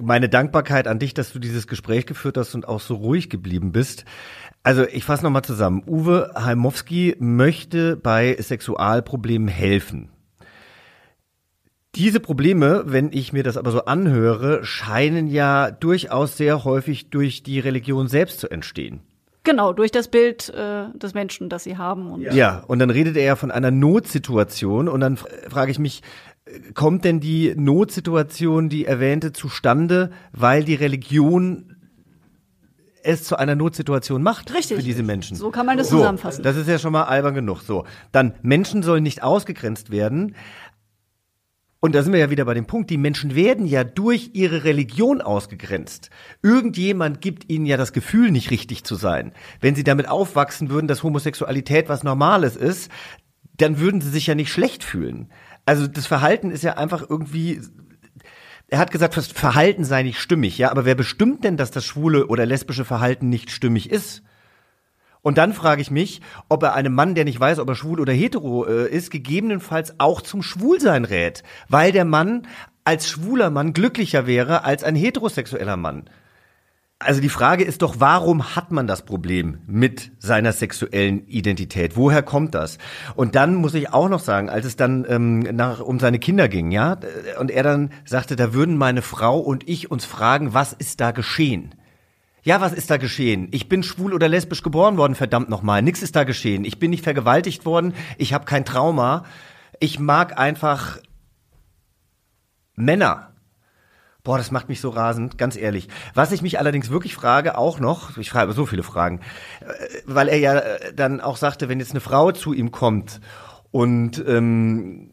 meine Dankbarkeit an dich, dass du dieses Gespräch geführt hast und auch so ruhig geblieben bist. Also ich fasse nochmal zusammen. Uwe Heimowski möchte bei Sexualproblemen helfen. Diese Probleme, wenn ich mir das aber so anhöre, scheinen ja durchaus sehr häufig durch die Religion selbst zu entstehen. Genau, durch das Bild äh, des Menschen, das sie haben. Und ja, und dann redet er ja von einer Notsituation und dann frage ich mich, kommt denn die Notsituation, die erwähnte, zustande, weil die Religion es zu einer Notsituation macht Richtig. für diese Menschen. So kann man das so, zusammenfassen. Das ist ja schon mal albern genug. So, dann Menschen sollen nicht ausgegrenzt werden. Und da sind wir ja wieder bei dem Punkt, die Menschen werden ja durch ihre Religion ausgegrenzt. Irgendjemand gibt ihnen ja das Gefühl, nicht richtig zu sein. Wenn sie damit aufwachsen würden, dass Homosexualität was Normales ist, dann würden sie sich ja nicht schlecht fühlen. Also das Verhalten ist ja einfach irgendwie er hat gesagt, das Verhalten sei nicht stimmig, ja, aber wer bestimmt denn, dass das schwule oder lesbische Verhalten nicht stimmig ist? Und dann frage ich mich, ob er einem Mann, der nicht weiß, ob er schwul oder hetero äh, ist, gegebenenfalls auch zum Schwulsein rät, weil der Mann als schwuler Mann glücklicher wäre als ein heterosexueller Mann. Also die Frage ist doch, warum hat man das Problem mit seiner sexuellen Identität? Woher kommt das? Und dann muss ich auch noch sagen, als es dann ähm, nach, um seine Kinder ging, ja, und er dann sagte, da würden meine Frau und ich uns fragen, was ist da geschehen? Ja, was ist da geschehen? Ich bin schwul oder lesbisch geboren worden, verdammt nochmal. Nix ist da geschehen. Ich bin nicht vergewaltigt worden. Ich habe kein Trauma. Ich mag einfach Männer. Boah, das macht mich so rasend, ganz ehrlich. Was ich mich allerdings wirklich frage, auch noch, ich frage so viele Fragen, äh, weil er ja äh, dann auch sagte, wenn jetzt eine Frau zu ihm kommt und ähm,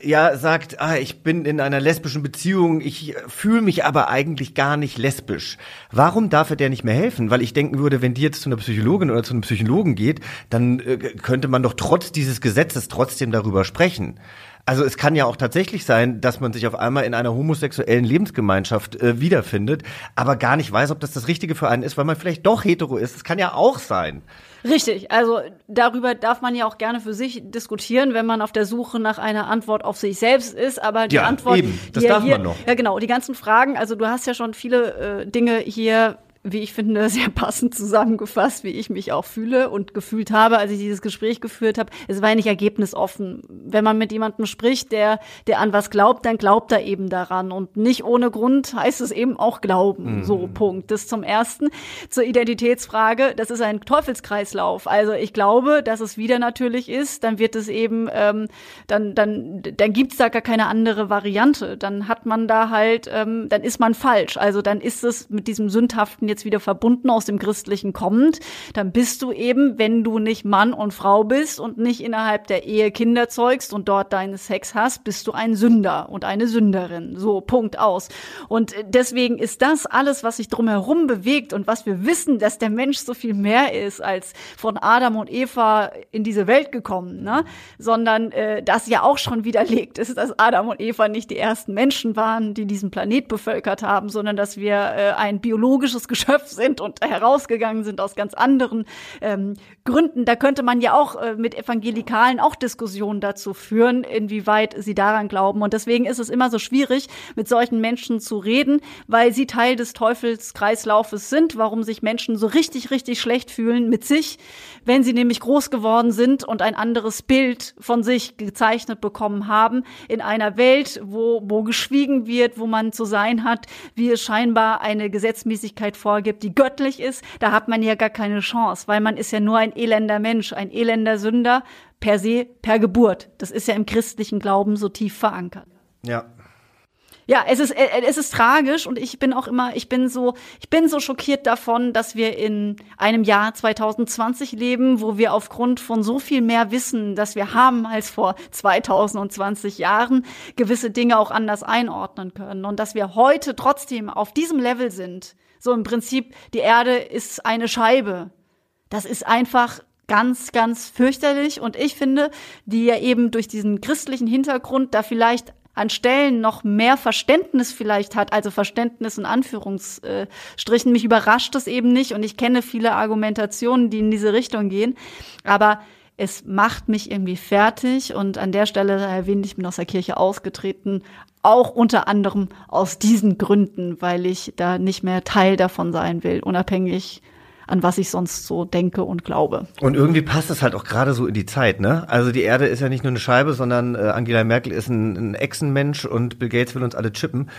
ja sagt, ah, ich bin in einer lesbischen Beziehung, ich fühle mich aber eigentlich gar nicht lesbisch. Warum darf er der nicht mehr helfen? Weil ich denken würde, wenn die jetzt zu einer Psychologin oder zu einem Psychologen geht, dann äh, könnte man doch trotz dieses Gesetzes trotzdem darüber sprechen. Also es kann ja auch tatsächlich sein, dass man sich auf einmal in einer homosexuellen Lebensgemeinschaft äh, wiederfindet, aber gar nicht weiß, ob das das Richtige für einen ist, weil man vielleicht doch hetero ist. Das kann ja auch sein. Richtig, also darüber darf man ja auch gerne für sich diskutieren, wenn man auf der Suche nach einer Antwort auf sich selbst ist. Aber die ja, Antwort, eben. Das die darf hier, man noch. Ja, genau. Die ganzen Fragen. Also du hast ja schon viele äh, Dinge hier wie ich finde, *laughs* sehr passend zusammengefasst, wie ich mich auch fühle und gefühlt habe, als ich dieses Gespräch geführt habe. Es war ja nicht ergebnisoffen. Wenn man mit jemandem spricht, der, der an was glaubt, dann glaubt er eben daran. Und nicht ohne Grund heißt es eben auch Glauben. Mhm. So, Punkt. Das zum Ersten. Zur Identitätsfrage, das ist ein Teufelskreislauf. Also ich glaube, dass es wieder natürlich ist, dann wird es eben, ähm, dann, dann, dann gibt's da gar keine andere Variante. Dann hat man da halt, ähm, dann ist man falsch. Also dann ist es mit diesem sündhaften jetzt wieder verbunden aus dem Christlichen kommend, dann bist du eben, wenn du nicht Mann und Frau bist und nicht innerhalb der Ehe Kinder zeugst und dort deinen Sex hast, bist du ein Sünder und eine Sünderin. So, Punkt aus. Und deswegen ist das alles, was sich drumherum bewegt und was wir wissen, dass der Mensch so viel mehr ist als von Adam und Eva in diese Welt gekommen, ne? sondern äh, das ja auch schon widerlegt ist, dass Adam und Eva nicht die ersten Menschen waren, die diesen Planet bevölkert haben, sondern dass wir äh, ein biologisches Geschöpf Geschöpf sind und herausgegangen sind aus ganz anderen ähm, Gründen. Da könnte man ja auch äh, mit Evangelikalen auch Diskussionen dazu führen, inwieweit sie daran glauben. Und deswegen ist es immer so schwierig, mit solchen Menschen zu reden, weil sie Teil des Teufelskreislaufes sind, warum sich Menschen so richtig, richtig schlecht fühlen mit sich, wenn sie nämlich groß geworden sind und ein anderes Bild von sich gezeichnet bekommen haben in einer Welt, wo, wo geschwiegen wird, wo man zu sein hat, wie es scheinbar eine Gesetzmäßigkeit vor vorgibt, die göttlich ist, da hat man ja gar keine Chance, weil man ist ja nur ein elender Mensch, ein elender Sünder per se, per Geburt. Das ist ja im christlichen Glauben so tief verankert. Ja. Ja, es ist, äh, es ist tragisch und ich bin auch immer, ich bin so, ich bin so schockiert davon, dass wir in einem Jahr 2020 leben, wo wir aufgrund von so viel mehr Wissen, das wir haben als vor 2020 Jahren, gewisse Dinge auch anders einordnen können und dass wir heute trotzdem auf diesem Level sind. So im Prinzip, die Erde ist eine Scheibe. Das ist einfach ganz, ganz fürchterlich und ich finde, die ja eben durch diesen christlichen Hintergrund da vielleicht an Stellen noch mehr Verständnis vielleicht hat, also Verständnis in Anführungsstrichen. Mich überrascht es eben nicht und ich kenne viele Argumentationen, die in diese Richtung gehen. Aber es macht mich irgendwie fertig und an der Stelle erwähnt, ich bin aus der Kirche ausgetreten, auch unter anderem aus diesen Gründen, weil ich da nicht mehr Teil davon sein will, unabhängig an was ich sonst so denke und glaube. Und irgendwie passt es halt auch gerade so in die Zeit, ne? Also die Erde ist ja nicht nur eine Scheibe, sondern äh, Angela Merkel ist ein, ein Echsenmensch und Bill Gates will uns alle chippen.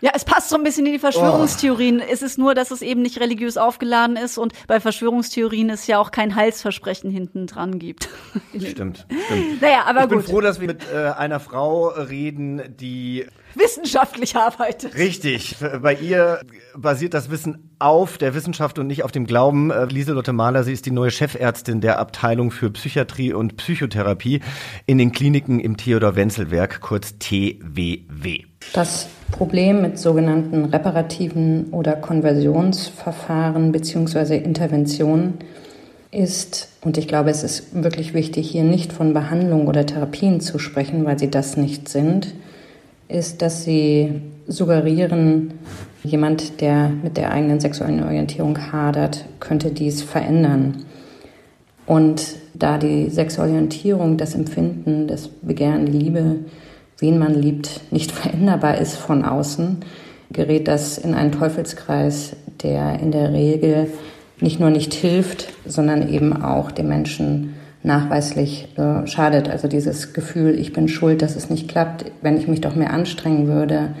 Ja, es passt so ein bisschen in die Verschwörungstheorien. Oh. Es ist nur, dass es eben nicht religiös aufgeladen ist und bei Verschwörungstheorien es ja auch kein Heilsversprechen hinten dran gibt. *laughs* Stimmt, stimmt. Naja, aber ich gut. Ich bin froh, dass wir mit äh, einer Frau reden, die wissenschaftlich arbeitet. Richtig. Bei ihr basiert das Wissen auf der Wissenschaft und nicht auf dem Glauben. Äh, Lieselotte Mahler, sie ist die neue Chefärztin der Abteilung für Psychiatrie und Psychotherapie in den Kliniken im Theodor-Wenzel-Werk, kurz TWW. Das Problem mit sogenannten reparativen oder Konversionsverfahren bzw. Interventionen ist, und ich glaube, es ist wirklich wichtig, hier nicht von Behandlung oder Therapien zu sprechen, weil sie das nicht sind, ist, dass sie suggerieren, jemand, der mit der eigenen sexuellen Orientierung hadert, könnte dies verändern. Und da die Sexualorientierung, das Empfinden, das Begehren, die Liebe, wen man liebt, nicht *laughs* veränderbar ist von außen, gerät das in einen Teufelskreis, der in der Regel nicht nur nicht hilft, sondern eben auch dem Menschen nachweislich äh, schadet. Also dieses Gefühl, ich bin schuld, dass es nicht klappt, wenn ich mich doch mehr anstrengen würde,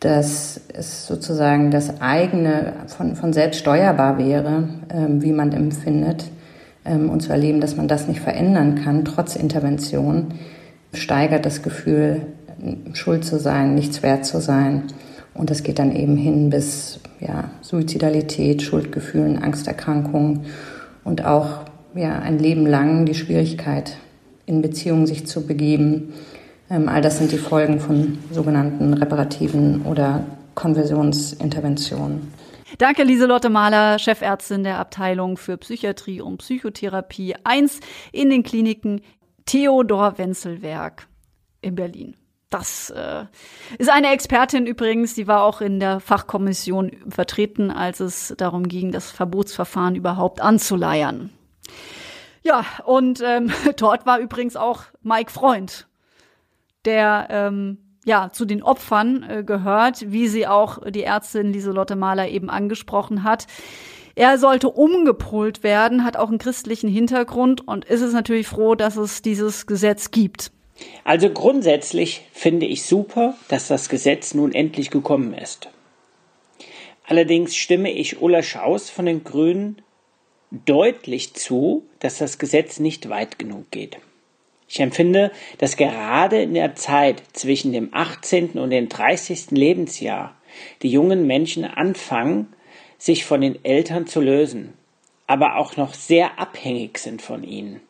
dass es sozusagen das eigene von, von selbst steuerbar wäre, ähm, wie man empfindet, ähm, und zu erleben, dass man das nicht verändern kann, trotz Intervention, steigert das Gefühl, schuld zu sein, nichts wert zu sein. Und das geht dann eben hin bis ja, Suizidalität, Schuldgefühlen, Angsterkrankungen und auch ja, ein Leben lang die Schwierigkeit, in Beziehungen sich zu begeben. Ähm, all das sind die Folgen von sogenannten reparativen oder Konversionsinterventionen. Danke, Lieselotte Mahler, Chefärztin der Abteilung für Psychiatrie und Psychotherapie 1 in den Kliniken Theodor Wenzelwerk in Berlin. Das äh, ist eine Expertin übrigens, die war auch in der Fachkommission vertreten, als es darum ging, das Verbotsverfahren überhaupt anzuleiern. Ja, und ähm, *laughs* dort war übrigens auch Mike Freund, der ähm, ja zu den Opfern äh, gehört, wie sie auch die Ärztin Lieselotte Mahler eben angesprochen hat. Er sollte umgepolt werden, hat auch einen christlichen Hintergrund und ist es natürlich froh, dass es dieses Gesetz gibt. Also grundsätzlich finde ich super, dass das Gesetz nun endlich gekommen ist. Allerdings stimme ich Ulla Schaus von den Grünen deutlich zu, dass das Gesetz nicht weit genug geht. Ich empfinde, dass gerade in der Zeit zwischen dem 18. und dem 30. Lebensjahr die jungen Menschen anfangen, sich von den Eltern zu lösen, aber auch noch sehr abhängig sind von ihnen.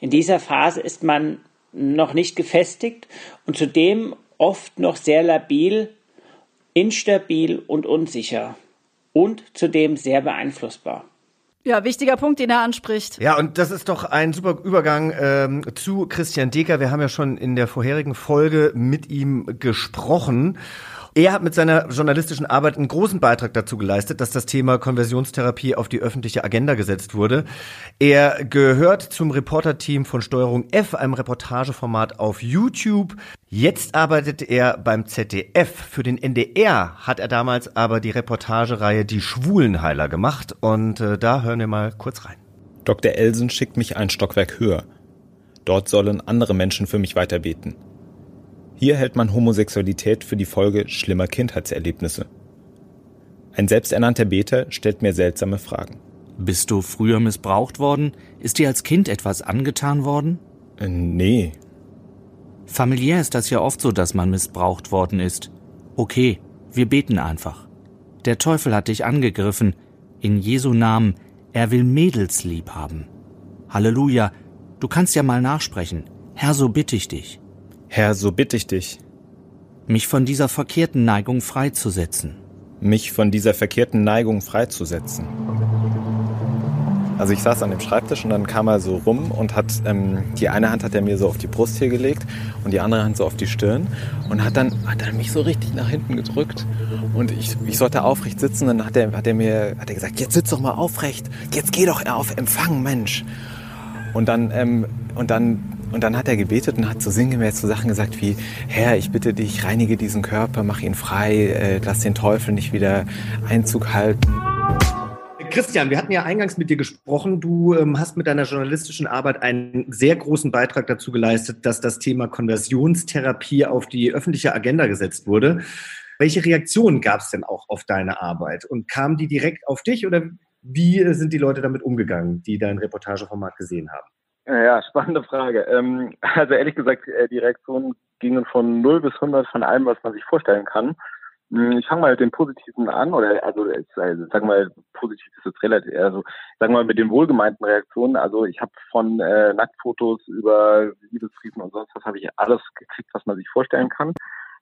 In dieser Phase ist man noch nicht gefestigt und zudem oft noch sehr labil, instabil und unsicher und zudem sehr beeinflussbar. Ja, wichtiger Punkt, den er anspricht. Ja, und das ist doch ein super Übergang ähm, zu Christian Deker. Wir haben ja schon in der vorherigen Folge mit ihm gesprochen. Er hat mit seiner journalistischen Arbeit einen großen Beitrag dazu geleistet, dass das Thema Konversionstherapie auf die öffentliche Agenda gesetzt wurde. Er gehört zum Reporterteam von Steuerung F, einem Reportageformat auf YouTube. Jetzt arbeitet er beim ZDF. Für den NDR hat er damals aber die Reportagereihe Die Schwulenheiler gemacht. Und äh, da hören wir mal kurz rein. Dr. Elsen schickt mich ein Stockwerk höher. Dort sollen andere Menschen für mich weiterbeten. Hier hält man Homosexualität für die Folge schlimmer Kindheitserlebnisse. Ein selbsternannter Beter stellt mir seltsame Fragen. Bist du früher missbraucht worden? Ist dir als Kind etwas angetan worden? Äh, nee. Familiär ist das ja oft so, dass man missbraucht worden ist. Okay, wir beten einfach. Der Teufel hat dich angegriffen. In Jesu Namen, er will Mädels lieb haben. Halleluja, du kannst ja mal nachsprechen. Herr, so bitte ich dich. Herr, so bitte ich dich. Mich von dieser verkehrten Neigung freizusetzen. Mich von dieser verkehrten Neigung freizusetzen. Also ich saß an dem Schreibtisch und dann kam er so rum und hat ähm, die eine Hand hat er mir so auf die Brust hier gelegt und die andere Hand so auf die Stirn und hat dann hat er mich so richtig nach hinten gedrückt und ich, ich sollte aufrecht sitzen. Dann hat er hat er mir hat er gesagt jetzt sitz doch mal aufrecht, jetzt geh doch auf Empfang Mensch. Und dann ähm, und dann und dann hat er gebetet und hat so sinngemäß so Sachen gesagt wie, Herr, ich bitte dich, reinige diesen Körper, mach ihn frei, äh, lass den Teufel nicht wieder Einzug halten. Christian, wir hatten ja eingangs mit dir gesprochen. Du ähm, hast mit deiner journalistischen Arbeit einen sehr großen Beitrag dazu geleistet, dass das Thema Konversionstherapie auf die öffentliche Agenda gesetzt wurde. Welche Reaktionen gab es denn auch auf deine Arbeit? Und kamen die direkt auf dich oder wie sind die Leute damit umgegangen, die dein Reportageformat gesehen haben? Ja, spannende Frage. Ähm, also ehrlich gesagt, äh, die Reaktionen gingen von 0 bis 100 von allem, was man sich vorstellen kann. Hm, ich fange mal mit dem Positiven an, oder also, also sagen wir mal, positiv ist jetzt relativ, also sagen wir mal mit den wohlgemeinten Reaktionen. Also ich habe von äh, Nacktfotos über Liebesbriefen und sonst was habe ich alles gekriegt, was man sich vorstellen kann.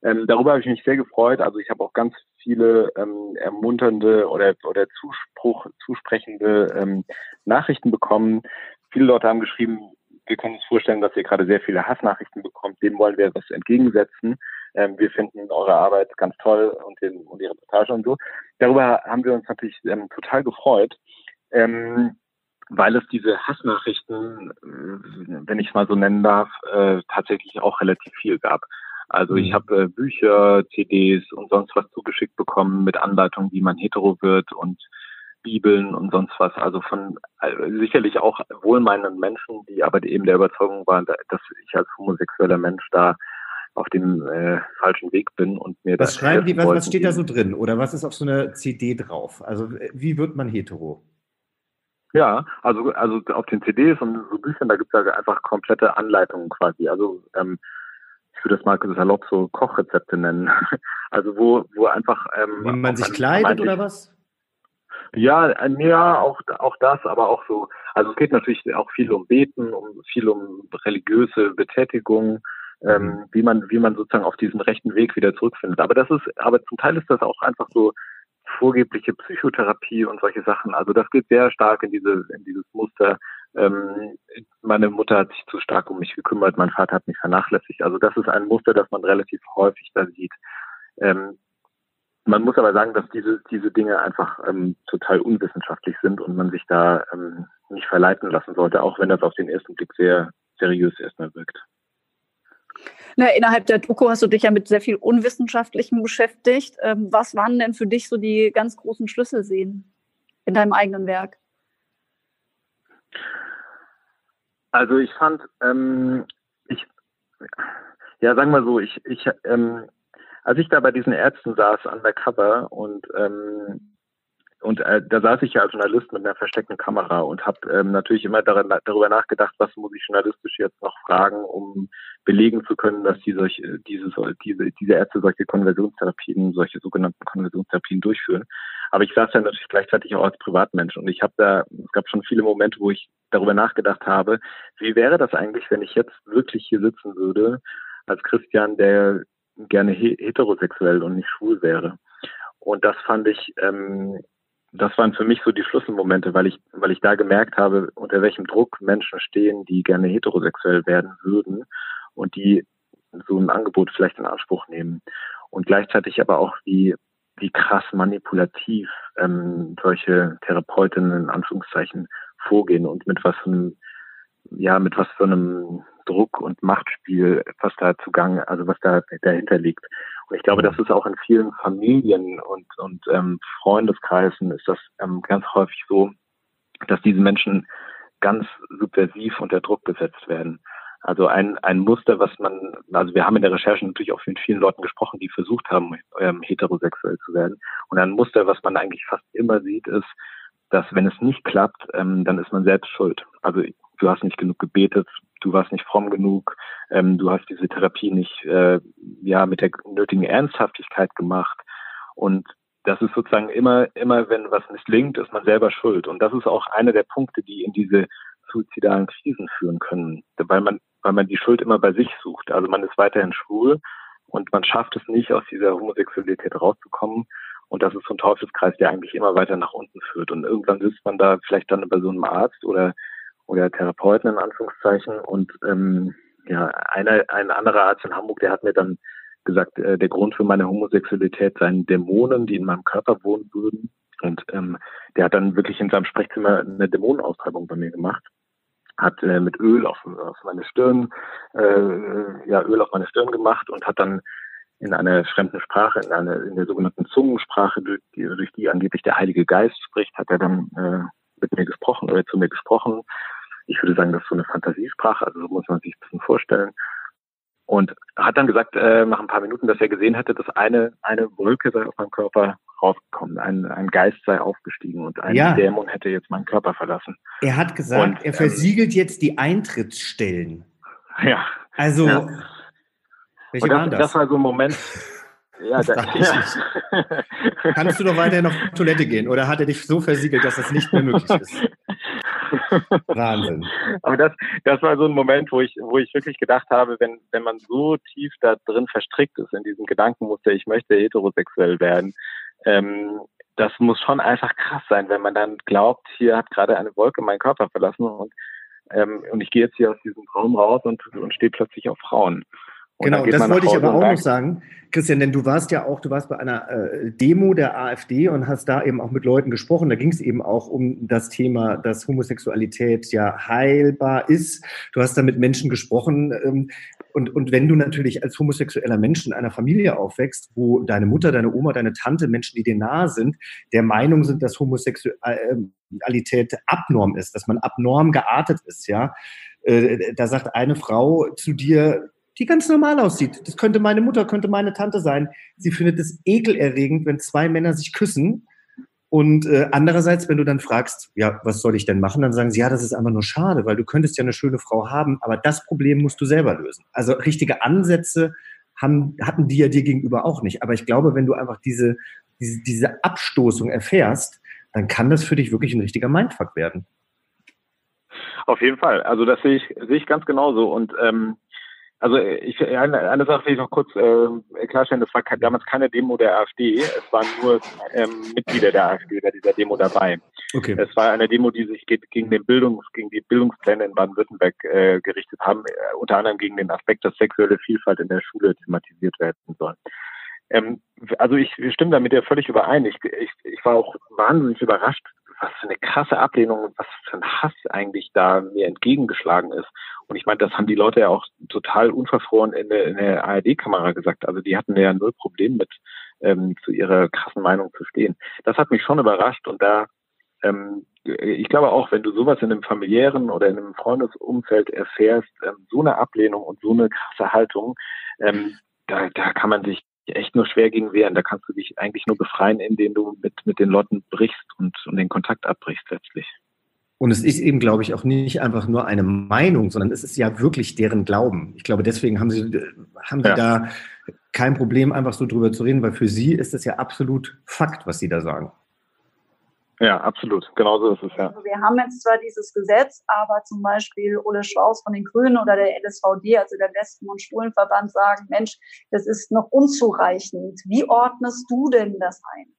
Ähm, darüber habe ich mich sehr gefreut. Also ich habe auch ganz viele ähm, ermunternde oder oder Zuspruch, zusprechende ähm, Nachrichten bekommen. Viele Leute haben geschrieben, wir können uns vorstellen, dass ihr gerade sehr viele Hassnachrichten bekommt. Dem wollen wir was entgegensetzen. Ähm, wir finden eure Arbeit ganz toll und, den, und die Reportage und so. Darüber haben wir uns natürlich ähm, total gefreut, ähm, weil es diese Hassnachrichten, äh, wenn ich es mal so nennen darf, äh, tatsächlich auch relativ viel gab. Also ich mhm. habe äh, Bücher, CDs und sonst was zugeschickt bekommen mit Anleitungen, wie man hetero wird und Bibeln und sonst was. Also von äh, sicherlich auch wohlmeinenden Menschen, die aber eben der Überzeugung waren, dass ich als homosexueller Mensch da auf dem äh, falschen Weg bin und mir was das schreiben die, was, was steht da so drin oder was ist auf so einer CD drauf? Also wie wird man hetero? Ja, also also auf den CDs und so Büchern, da gibt es ja einfach komplette Anleitungen quasi. Also ähm, ich würde das mal salopp so Kochrezepte nennen. *laughs* Also wo wo einfach ähm, wie man sich kleidet oder was? Ja, ja, auch auch das, aber auch so. Also es geht natürlich auch viel um Beten, um viel um religiöse Betätigung ähm, mhm. wie man, wie man sozusagen auf diesen rechten Weg wieder zurückfindet. Aber das ist, aber zum Teil ist das auch einfach so vorgebliche Psychotherapie und solche Sachen. Also das geht sehr stark in diese, in dieses Muster. Ähm, meine Mutter hat sich zu stark um mich gekümmert, mein Vater hat mich vernachlässigt. Also das ist ein Muster, das man relativ häufig da sieht. Ähm, man muss aber sagen, dass diese, diese Dinge einfach ähm, total unwissenschaftlich sind und man sich da ähm, nicht verleiten lassen sollte, auch wenn das auf den ersten Blick sehr seriös erstmal wirkt. Na, innerhalb der Doku hast du dich ja mit sehr viel Unwissenschaftlichem beschäftigt. Ähm, was waren denn für dich so die ganz großen Schlüsselseen in deinem eigenen Werk? Also ich fand, ähm, ich, ja, sagen wir so, ich, ich, ähm, als ich da bei diesen Ärzten saß undercover und ähm, und äh, da saß ich ja als Journalist mit einer versteckten Kamera und habe ähm, natürlich immer daran, darüber nachgedacht, was muss ich journalistisch jetzt noch fragen, um belegen zu können, dass die solche, diese, diese, diese Ärzte solche Konversionstherapien, solche sogenannten Konversionstherapien durchführen. Aber ich saß ja natürlich gleichzeitig auch als Privatmensch und ich habe da, es gab schon viele Momente, wo ich darüber nachgedacht habe, wie wäre das eigentlich, wenn ich jetzt wirklich hier sitzen würde als Christian, der gerne heterosexuell und nicht schwul wäre. Und das fand ich ähm, das waren für mich so die Schlüsselmomente, weil ich, weil ich da gemerkt habe, unter welchem Druck Menschen stehen, die gerne heterosexuell werden würden und die so ein Angebot vielleicht in Anspruch nehmen. Und gleichzeitig aber auch, wie, wie krass manipulativ ähm, solche Therapeutinnen in Anführungszeichen vorgehen und mit was für einem, ja, mit was für einem Druck und Machtspiel, was da zugang, also was da dahinter liegt. Und ich glaube, das ist auch in vielen Familien und, und ähm, Freundeskreisen ist das ähm, ganz häufig so, dass diese Menschen ganz subversiv unter Druck gesetzt werden. Also ein, ein Muster, was man, also wir haben in der Recherche natürlich auch mit vielen Leuten gesprochen, die versucht haben, ähm, heterosexuell zu werden. Und ein Muster, was man eigentlich fast immer sieht, ist, dass wenn es nicht klappt, ähm, dann ist man selbst schuld. Also du hast nicht genug gebetet, du warst nicht fromm genug, ähm, du hast diese Therapie nicht äh, ja mit der nötigen Ernsthaftigkeit gemacht. Und das ist sozusagen immer, immer wenn was misslingt, ist man selber schuld. Und das ist auch einer der Punkte, die in diese suizidalen Krisen führen können, weil man, weil man die Schuld immer bei sich sucht. Also man ist weiterhin schwul und man schafft es nicht, aus dieser Homosexualität rauszukommen. Und das ist so ein Teufelskreis, der eigentlich immer weiter nach unten führt. Und irgendwann sitzt man da vielleicht dann bei so einem Arzt oder, oder Therapeuten in Anführungszeichen. Und ähm, ja, einer, ein anderer Arzt in Hamburg, der hat mir dann gesagt, äh, der Grund für meine Homosexualität seien Dämonen, die in meinem Körper wohnen würden. Und ähm, der hat dann wirklich in seinem Sprechzimmer eine Dämonenaustreibung bei mir gemacht hat äh, mit Öl auf, auf meine Stirn, äh, ja, Öl auf meine Stirn gemacht und hat dann in einer fremden Sprache, in einer in der sogenannten Zungensprache, durch die, durch die angeblich der Heilige Geist spricht, hat er dann äh, mit mir gesprochen oder zu mir gesprochen. Ich würde sagen, das ist so eine Fantasiesprache, also so muss man sich ein bisschen vorstellen. Und hat dann gesagt, äh, nach ein paar Minuten, dass er gesehen hätte, dass eine, eine Wolke sei auf meinem Körper rausgekommen. Ein, ein Geist sei aufgestiegen und ein ja. Dämon hätte jetzt meinen Körper verlassen. Er hat gesagt, und, er ähm, versiegelt ähm, jetzt die Eintrittsstellen. Ja. Also, ja. welche das, waren das? Das war so ein Moment. *laughs* Ja, das da, ja. *laughs* Kannst du doch weiterhin auf die Toilette gehen oder hat er dich so versiegelt, dass das nicht mehr möglich ist? *laughs* Wahnsinn. Aber das, das war so ein Moment, wo ich, wo ich wirklich gedacht habe, wenn, wenn man so tief da drin verstrickt ist in diesem Gedankenmuster, ich möchte heterosexuell werden, ähm, das muss schon einfach krass sein, wenn man dann glaubt, hier hat gerade eine Wolke meinen Körper verlassen und, ähm, und ich gehe jetzt hier aus diesem Raum raus und, und stehe plötzlich auf Frauen. Und genau, das wollte ich aber auch noch sagen, Christian, denn du warst ja auch, du warst bei einer äh, Demo der AfD und hast da eben auch mit Leuten gesprochen. Da ging es eben auch um das Thema, dass Homosexualität ja heilbar ist. Du hast da mit Menschen gesprochen. Ähm, und, und wenn du natürlich als homosexueller Mensch in einer Familie aufwächst, wo deine Mutter, deine Oma, deine Tante, Menschen, die dir nahe sind, der Meinung sind, dass Homosexualität abnorm ist, dass man abnorm geartet ist, ja, äh, da sagt eine Frau zu dir, die ganz normal aussieht. Das könnte meine Mutter, könnte meine Tante sein. Sie findet es ekelerregend, wenn zwei Männer sich küssen. Und äh, andererseits, wenn du dann fragst, ja, was soll ich denn machen, dann sagen sie, ja, das ist einfach nur schade, weil du könntest ja eine schöne Frau haben, aber das Problem musst du selber lösen. Also richtige Ansätze haben, hatten die ja dir gegenüber auch nicht. Aber ich glaube, wenn du einfach diese, diese, diese Abstoßung erfährst, dann kann das für dich wirklich ein richtiger Mindfuck werden. Auf jeden Fall. Also das sehe ich, sehe ich ganz genauso. Und ähm, also ich, eine, eine Sache will ich noch kurz äh, klarstellen, das war damals keine Demo der AfD, es waren nur ähm, Mitglieder der AfD bei dieser Demo dabei. Okay. Es war eine Demo, die sich gegen den Bildungs, gegen die Bildungspläne in Baden-Württemberg äh, gerichtet haben, äh, unter anderem gegen den Aspekt, dass sexuelle Vielfalt in der Schule thematisiert werden soll. Ähm, also ich stimme damit ja völlig überein. Ich, ich, ich war auch wahnsinnig überrascht, was für eine krasse Ablehnung und was für ein Hass eigentlich da mir entgegengeschlagen ist. Und ich meine, das haben die Leute ja auch total unverfroren in der, in der ARD-Kamera gesagt. Also die hatten ja null Problem mit, ähm, zu ihrer krassen Meinung zu stehen. Das hat mich schon überrascht und da, ähm, ich glaube auch, wenn du sowas in einem familiären oder in einem Freundesumfeld erfährst, ähm, so eine Ablehnung und so eine krasse Haltung, ähm, da, da kann man sich echt nur schwer gegen wehren. Da kannst du dich eigentlich nur befreien, indem du mit, mit den Leuten brichst und, und den Kontakt abbrichst letztlich. Und es ist eben, glaube ich, auch nicht einfach nur eine Meinung, sondern es ist ja wirklich deren Glauben. Ich glaube, deswegen haben sie, haben sie ja. da kein Problem, einfach so drüber zu reden, weil für sie ist es ja absolut Fakt, was sie da sagen. Ja, absolut. Genauso ist es ja. Also wir haben jetzt zwar dieses Gesetz, aber zum Beispiel Ole Strauß von den Grünen oder der LSVD, also der Lesben- und Schwulenverband, sagen, Mensch, das ist noch unzureichend. Wie ordnest du denn das ein?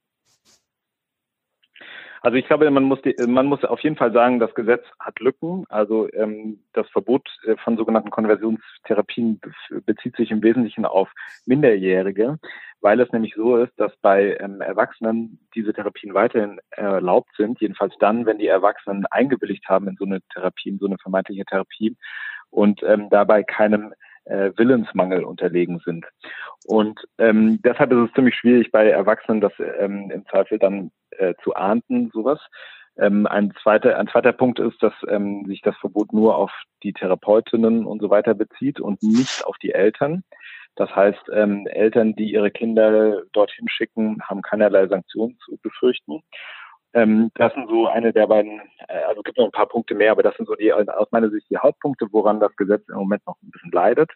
Also ich glaube, man muss, die, man muss auf jeden Fall sagen, das Gesetz hat Lücken. Also ähm, das Verbot äh, von sogenannten Konversionstherapien bezieht sich im Wesentlichen auf Minderjährige, weil es nämlich so ist, dass bei ähm, Erwachsenen diese Therapien weiterhin erlaubt sind, jedenfalls dann, wenn die Erwachsenen eingewilligt haben in so eine Therapie, in so eine vermeintliche Therapie und ähm, dabei keinem äh, Willensmangel unterlegen sind. Und ähm, deshalb ist es ziemlich schwierig bei Erwachsenen, das ähm, im Zweifel dann äh, zu ahnden, sowas. Ähm, ein, zweiter, ein zweiter Punkt ist, dass ähm, sich das Verbot nur auf die Therapeutinnen und so weiter bezieht und nicht auf die Eltern. Das heißt, ähm, Eltern, die ihre Kinder dorthin schicken, haben keinerlei Sanktionen zu befürchten. Ähm, das sind so eine der beiden, äh, also gibt noch ein paar Punkte mehr, aber das sind so die aus meiner Sicht die Hauptpunkte, woran das Gesetz im Moment noch ein bisschen leidet.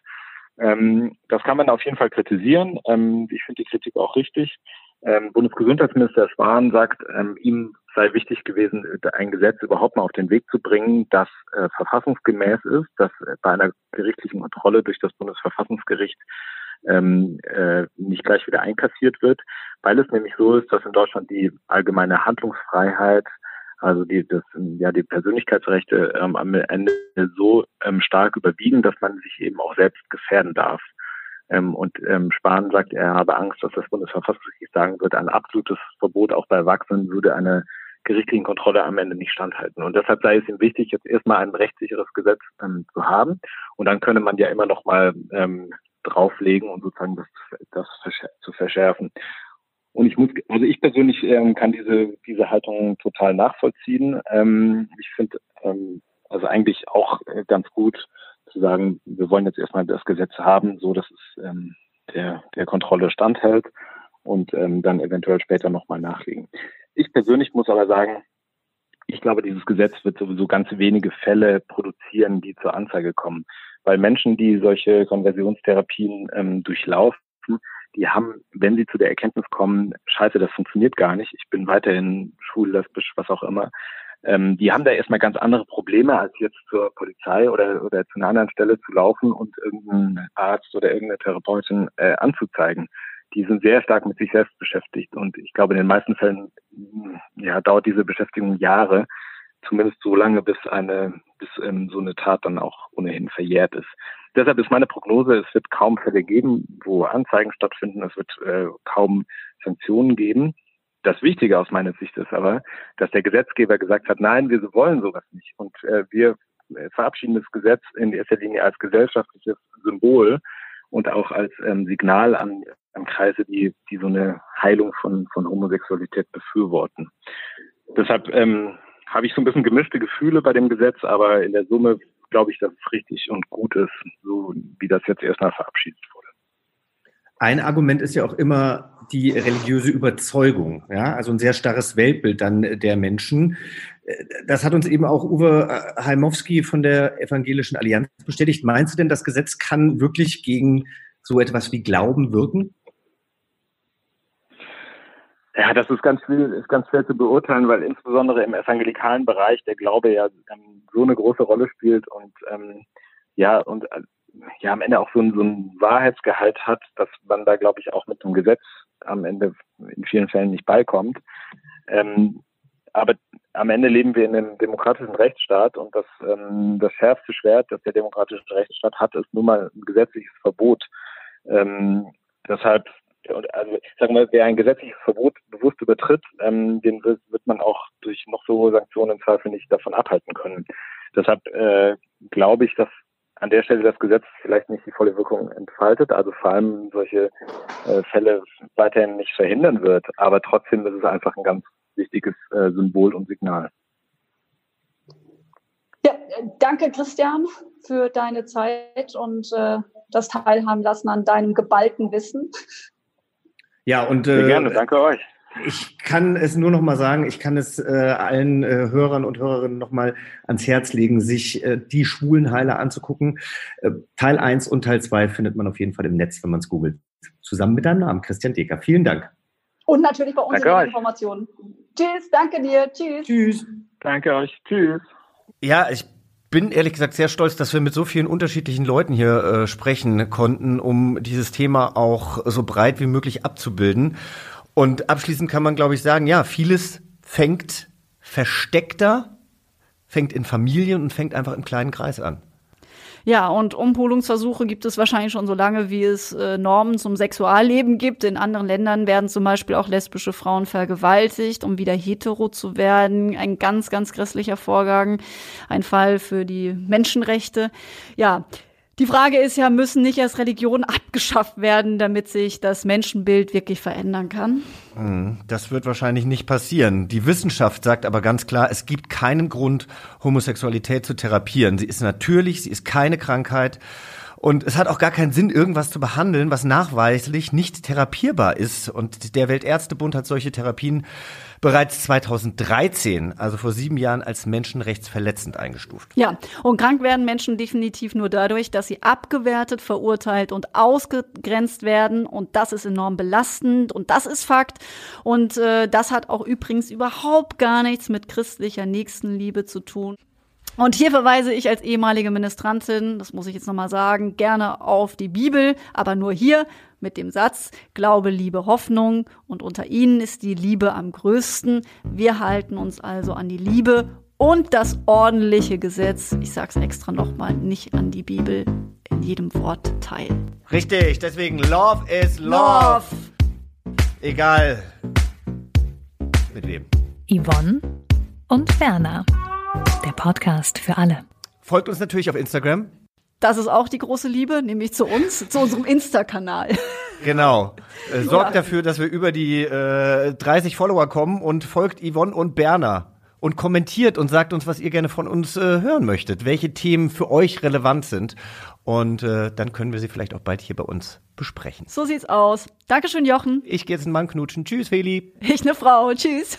Ähm, das kann man auf jeden Fall kritisieren. Ähm, ich finde die Kritik auch richtig. Ähm, Bundesgesundheitsminister Spahn sagt, ähm, ihm sei wichtig gewesen, ein Gesetz überhaupt mal auf den Weg zu bringen, das äh, verfassungsgemäß ist, das bei einer gerichtlichen Kontrolle durch das Bundesverfassungsgericht ähm, äh, nicht gleich wieder einkassiert wird, weil es nämlich so ist, dass in Deutschland die allgemeine Handlungsfreiheit, also die, das, ja, die Persönlichkeitsrechte ähm, am Ende so ähm, stark überwiegen, dass man sich eben auch selbst gefährden darf. Ähm, und ähm, Spahn sagt, er habe Angst, dass das Bundesverfassungsgericht sagen wird, ein absolutes Verbot auch bei Erwachsenen würde eine gerichtlichen Kontrolle am Ende nicht standhalten. Und deshalb sei es ihm wichtig, jetzt erstmal ein rechtssicheres Gesetz ähm, zu haben. Und dann könne man ja immer noch mal ähm, drauflegen und sozusagen das, das zu verschärfen. Und ich muss, also ich persönlich ähm, kann diese diese Haltung total nachvollziehen. Ähm, ich finde ähm, also eigentlich auch äh, ganz gut zu sagen, wir wollen jetzt erstmal das Gesetz haben, so dass es ähm, der der Kontrolle standhält und ähm, dann eventuell später nochmal nachlegen. Ich persönlich muss aber sagen, ich glaube, dieses Gesetz wird sowieso ganz wenige Fälle produzieren, die zur Anzeige kommen. Weil Menschen, die solche Konversionstherapien ähm, durchlaufen, die haben, wenn sie zu der Erkenntnis kommen, scheiße, das funktioniert gar nicht, ich bin weiterhin schullesbisch, was auch immer, ähm, die haben da erstmal ganz andere Probleme, als jetzt zur Polizei oder, oder zu einer anderen Stelle zu laufen und irgendeinen Arzt oder irgendeine Therapeutin äh, anzuzeigen. Die sind sehr stark mit sich selbst beschäftigt und ich glaube, in den meisten Fällen ja, dauert diese Beschäftigung Jahre, zumindest so lange, bis eine, bis ähm, so eine Tat dann auch ohnehin verjährt ist. Deshalb ist meine Prognose, es wird kaum Fälle geben, wo Anzeigen stattfinden, es wird äh, kaum Sanktionen geben. Das Wichtige aus meiner Sicht ist aber, dass der Gesetzgeber gesagt hat, nein, wir wollen sowas nicht. Und äh, wir verabschieden das Gesetz in erster Linie als gesellschaftliches Symbol und auch als ähm, Signal an, an Kreise, die, die so eine Heilung von, von Homosexualität befürworten. Deshalb ähm, habe ich so ein bisschen gemischte Gefühle bei dem Gesetz, aber in der Summe glaube ich, dass es richtig und gut ist, so wie das jetzt erstmal verabschiedet wurde. Ein Argument ist ja auch immer die religiöse Überzeugung, ja, also ein sehr starres Weltbild dann der Menschen. Das hat uns eben auch Uwe Heimowski von der Evangelischen Allianz bestätigt. Meinst du denn, das Gesetz kann wirklich gegen so etwas wie Glauben wirken? Ja, das ist ganz viel, ist ganz schwer zu beurteilen, weil insbesondere im evangelikalen Bereich der Glaube ja ähm, so eine große Rolle spielt und ähm, ja und äh, ja am Ende auch so ein, so ein Wahrheitsgehalt hat, dass man da glaube ich auch mit dem Gesetz am Ende in vielen Fällen nicht beikommt. Ähm, aber am Ende leben wir in einem demokratischen Rechtsstaat und das, ähm, das schärfste Schwert, das der demokratische Rechtsstaat hat, ist nun mal ein gesetzliches Verbot. Ähm, deshalb also ich sage mal, wer ein gesetzliches Verbot bewusst übertritt, ähm, den wird, wird man auch durch noch so hohe Sanktionen im Zweifel nicht davon abhalten können. Deshalb äh, glaube ich, dass an der Stelle das Gesetz vielleicht nicht die volle Wirkung entfaltet, also vor allem solche äh, Fälle weiterhin nicht verhindern wird, aber trotzdem ist es einfach ein ganz wichtiges äh, Symbol und Signal. Ja, danke Christian für deine Zeit und äh, das Teilhaben lassen an deinem geballten Wissen. Ja, und äh, Sehr gerne, danke euch. Ich kann es nur noch mal sagen, ich kann es äh, allen äh, Hörern und Hörerinnen noch mal ans Herz legen, sich äh, die Schwulenheiler anzugucken. Äh, Teil 1 und Teil 2 findet man auf jeden Fall im Netz, wenn man es googelt. Zusammen mit deinem Namen, Christian Decker. Vielen Dank. Und natürlich bei uns in Informationen. Tschüss, danke dir. Tschüss. Tschüss. Danke euch. Tschüss. Ja, ich bin ehrlich gesagt sehr stolz, dass wir mit so vielen unterschiedlichen Leuten hier äh, sprechen konnten, um dieses Thema auch so breit wie möglich abzubilden. Und abschließend kann man, glaube ich, sagen, ja, vieles fängt versteckter, fängt in Familien und fängt einfach im kleinen Kreis an. Ja, und Umpolungsversuche gibt es wahrscheinlich schon so lange, wie es äh, Normen zum Sexualleben gibt. In anderen Ländern werden zum Beispiel auch lesbische Frauen vergewaltigt, um wieder hetero zu werden. Ein ganz, ganz grässlicher Vorgang. Ein Fall für die Menschenrechte. Ja, die Frage ist ja, müssen nicht erst Religionen abgeschafft werden, damit sich das Menschenbild wirklich verändern kann? Hm, das wird wahrscheinlich nicht passieren. Die Wissenschaft sagt aber ganz klar, es gibt keinen Grund, Homosexualität zu therapieren. Sie ist natürlich, sie ist keine Krankheit. Und es hat auch gar keinen Sinn, irgendwas zu behandeln, was nachweislich nicht therapierbar ist. Und der Weltärztebund hat solche Therapien bereits 2013, also vor sieben Jahren, als menschenrechtsverletzend eingestuft. Ja, und krank werden Menschen definitiv nur dadurch, dass sie abgewertet, verurteilt und ausgegrenzt werden. Und das ist enorm belastend und das ist Fakt. Und äh, das hat auch übrigens überhaupt gar nichts mit christlicher Nächstenliebe zu tun. Und hier verweise ich als ehemalige Ministrantin, das muss ich jetzt nochmal sagen, gerne auf die Bibel, aber nur hier mit dem Satz Glaube, Liebe, Hoffnung und unter ihnen ist die Liebe am größten. Wir halten uns also an die Liebe und das ordentliche Gesetz. Ich sag's extra nochmal, nicht an die Bibel in jedem Wortteil. Richtig, deswegen Love is Love. love. Egal mit wem. Yvonne und Werner. Der Podcast für alle. Folgt uns natürlich auf Instagram. Das ist auch die große Liebe, nämlich zu uns, zu unserem Insta-Kanal. *laughs* Genau. Äh, sorgt dafür, dass wir über die äh, 30 Follower kommen und folgt Yvonne und Berner und kommentiert und sagt uns, was ihr gerne von uns äh, hören möchtet, welche Themen für euch relevant sind. Und äh, dann können wir sie vielleicht auch bald hier bei uns besprechen. So sieht's aus. Dankeschön, Jochen. Ich gehe jetzt einen Mann knutschen. Tschüss, Feli. Ich eine Frau. Tschüss.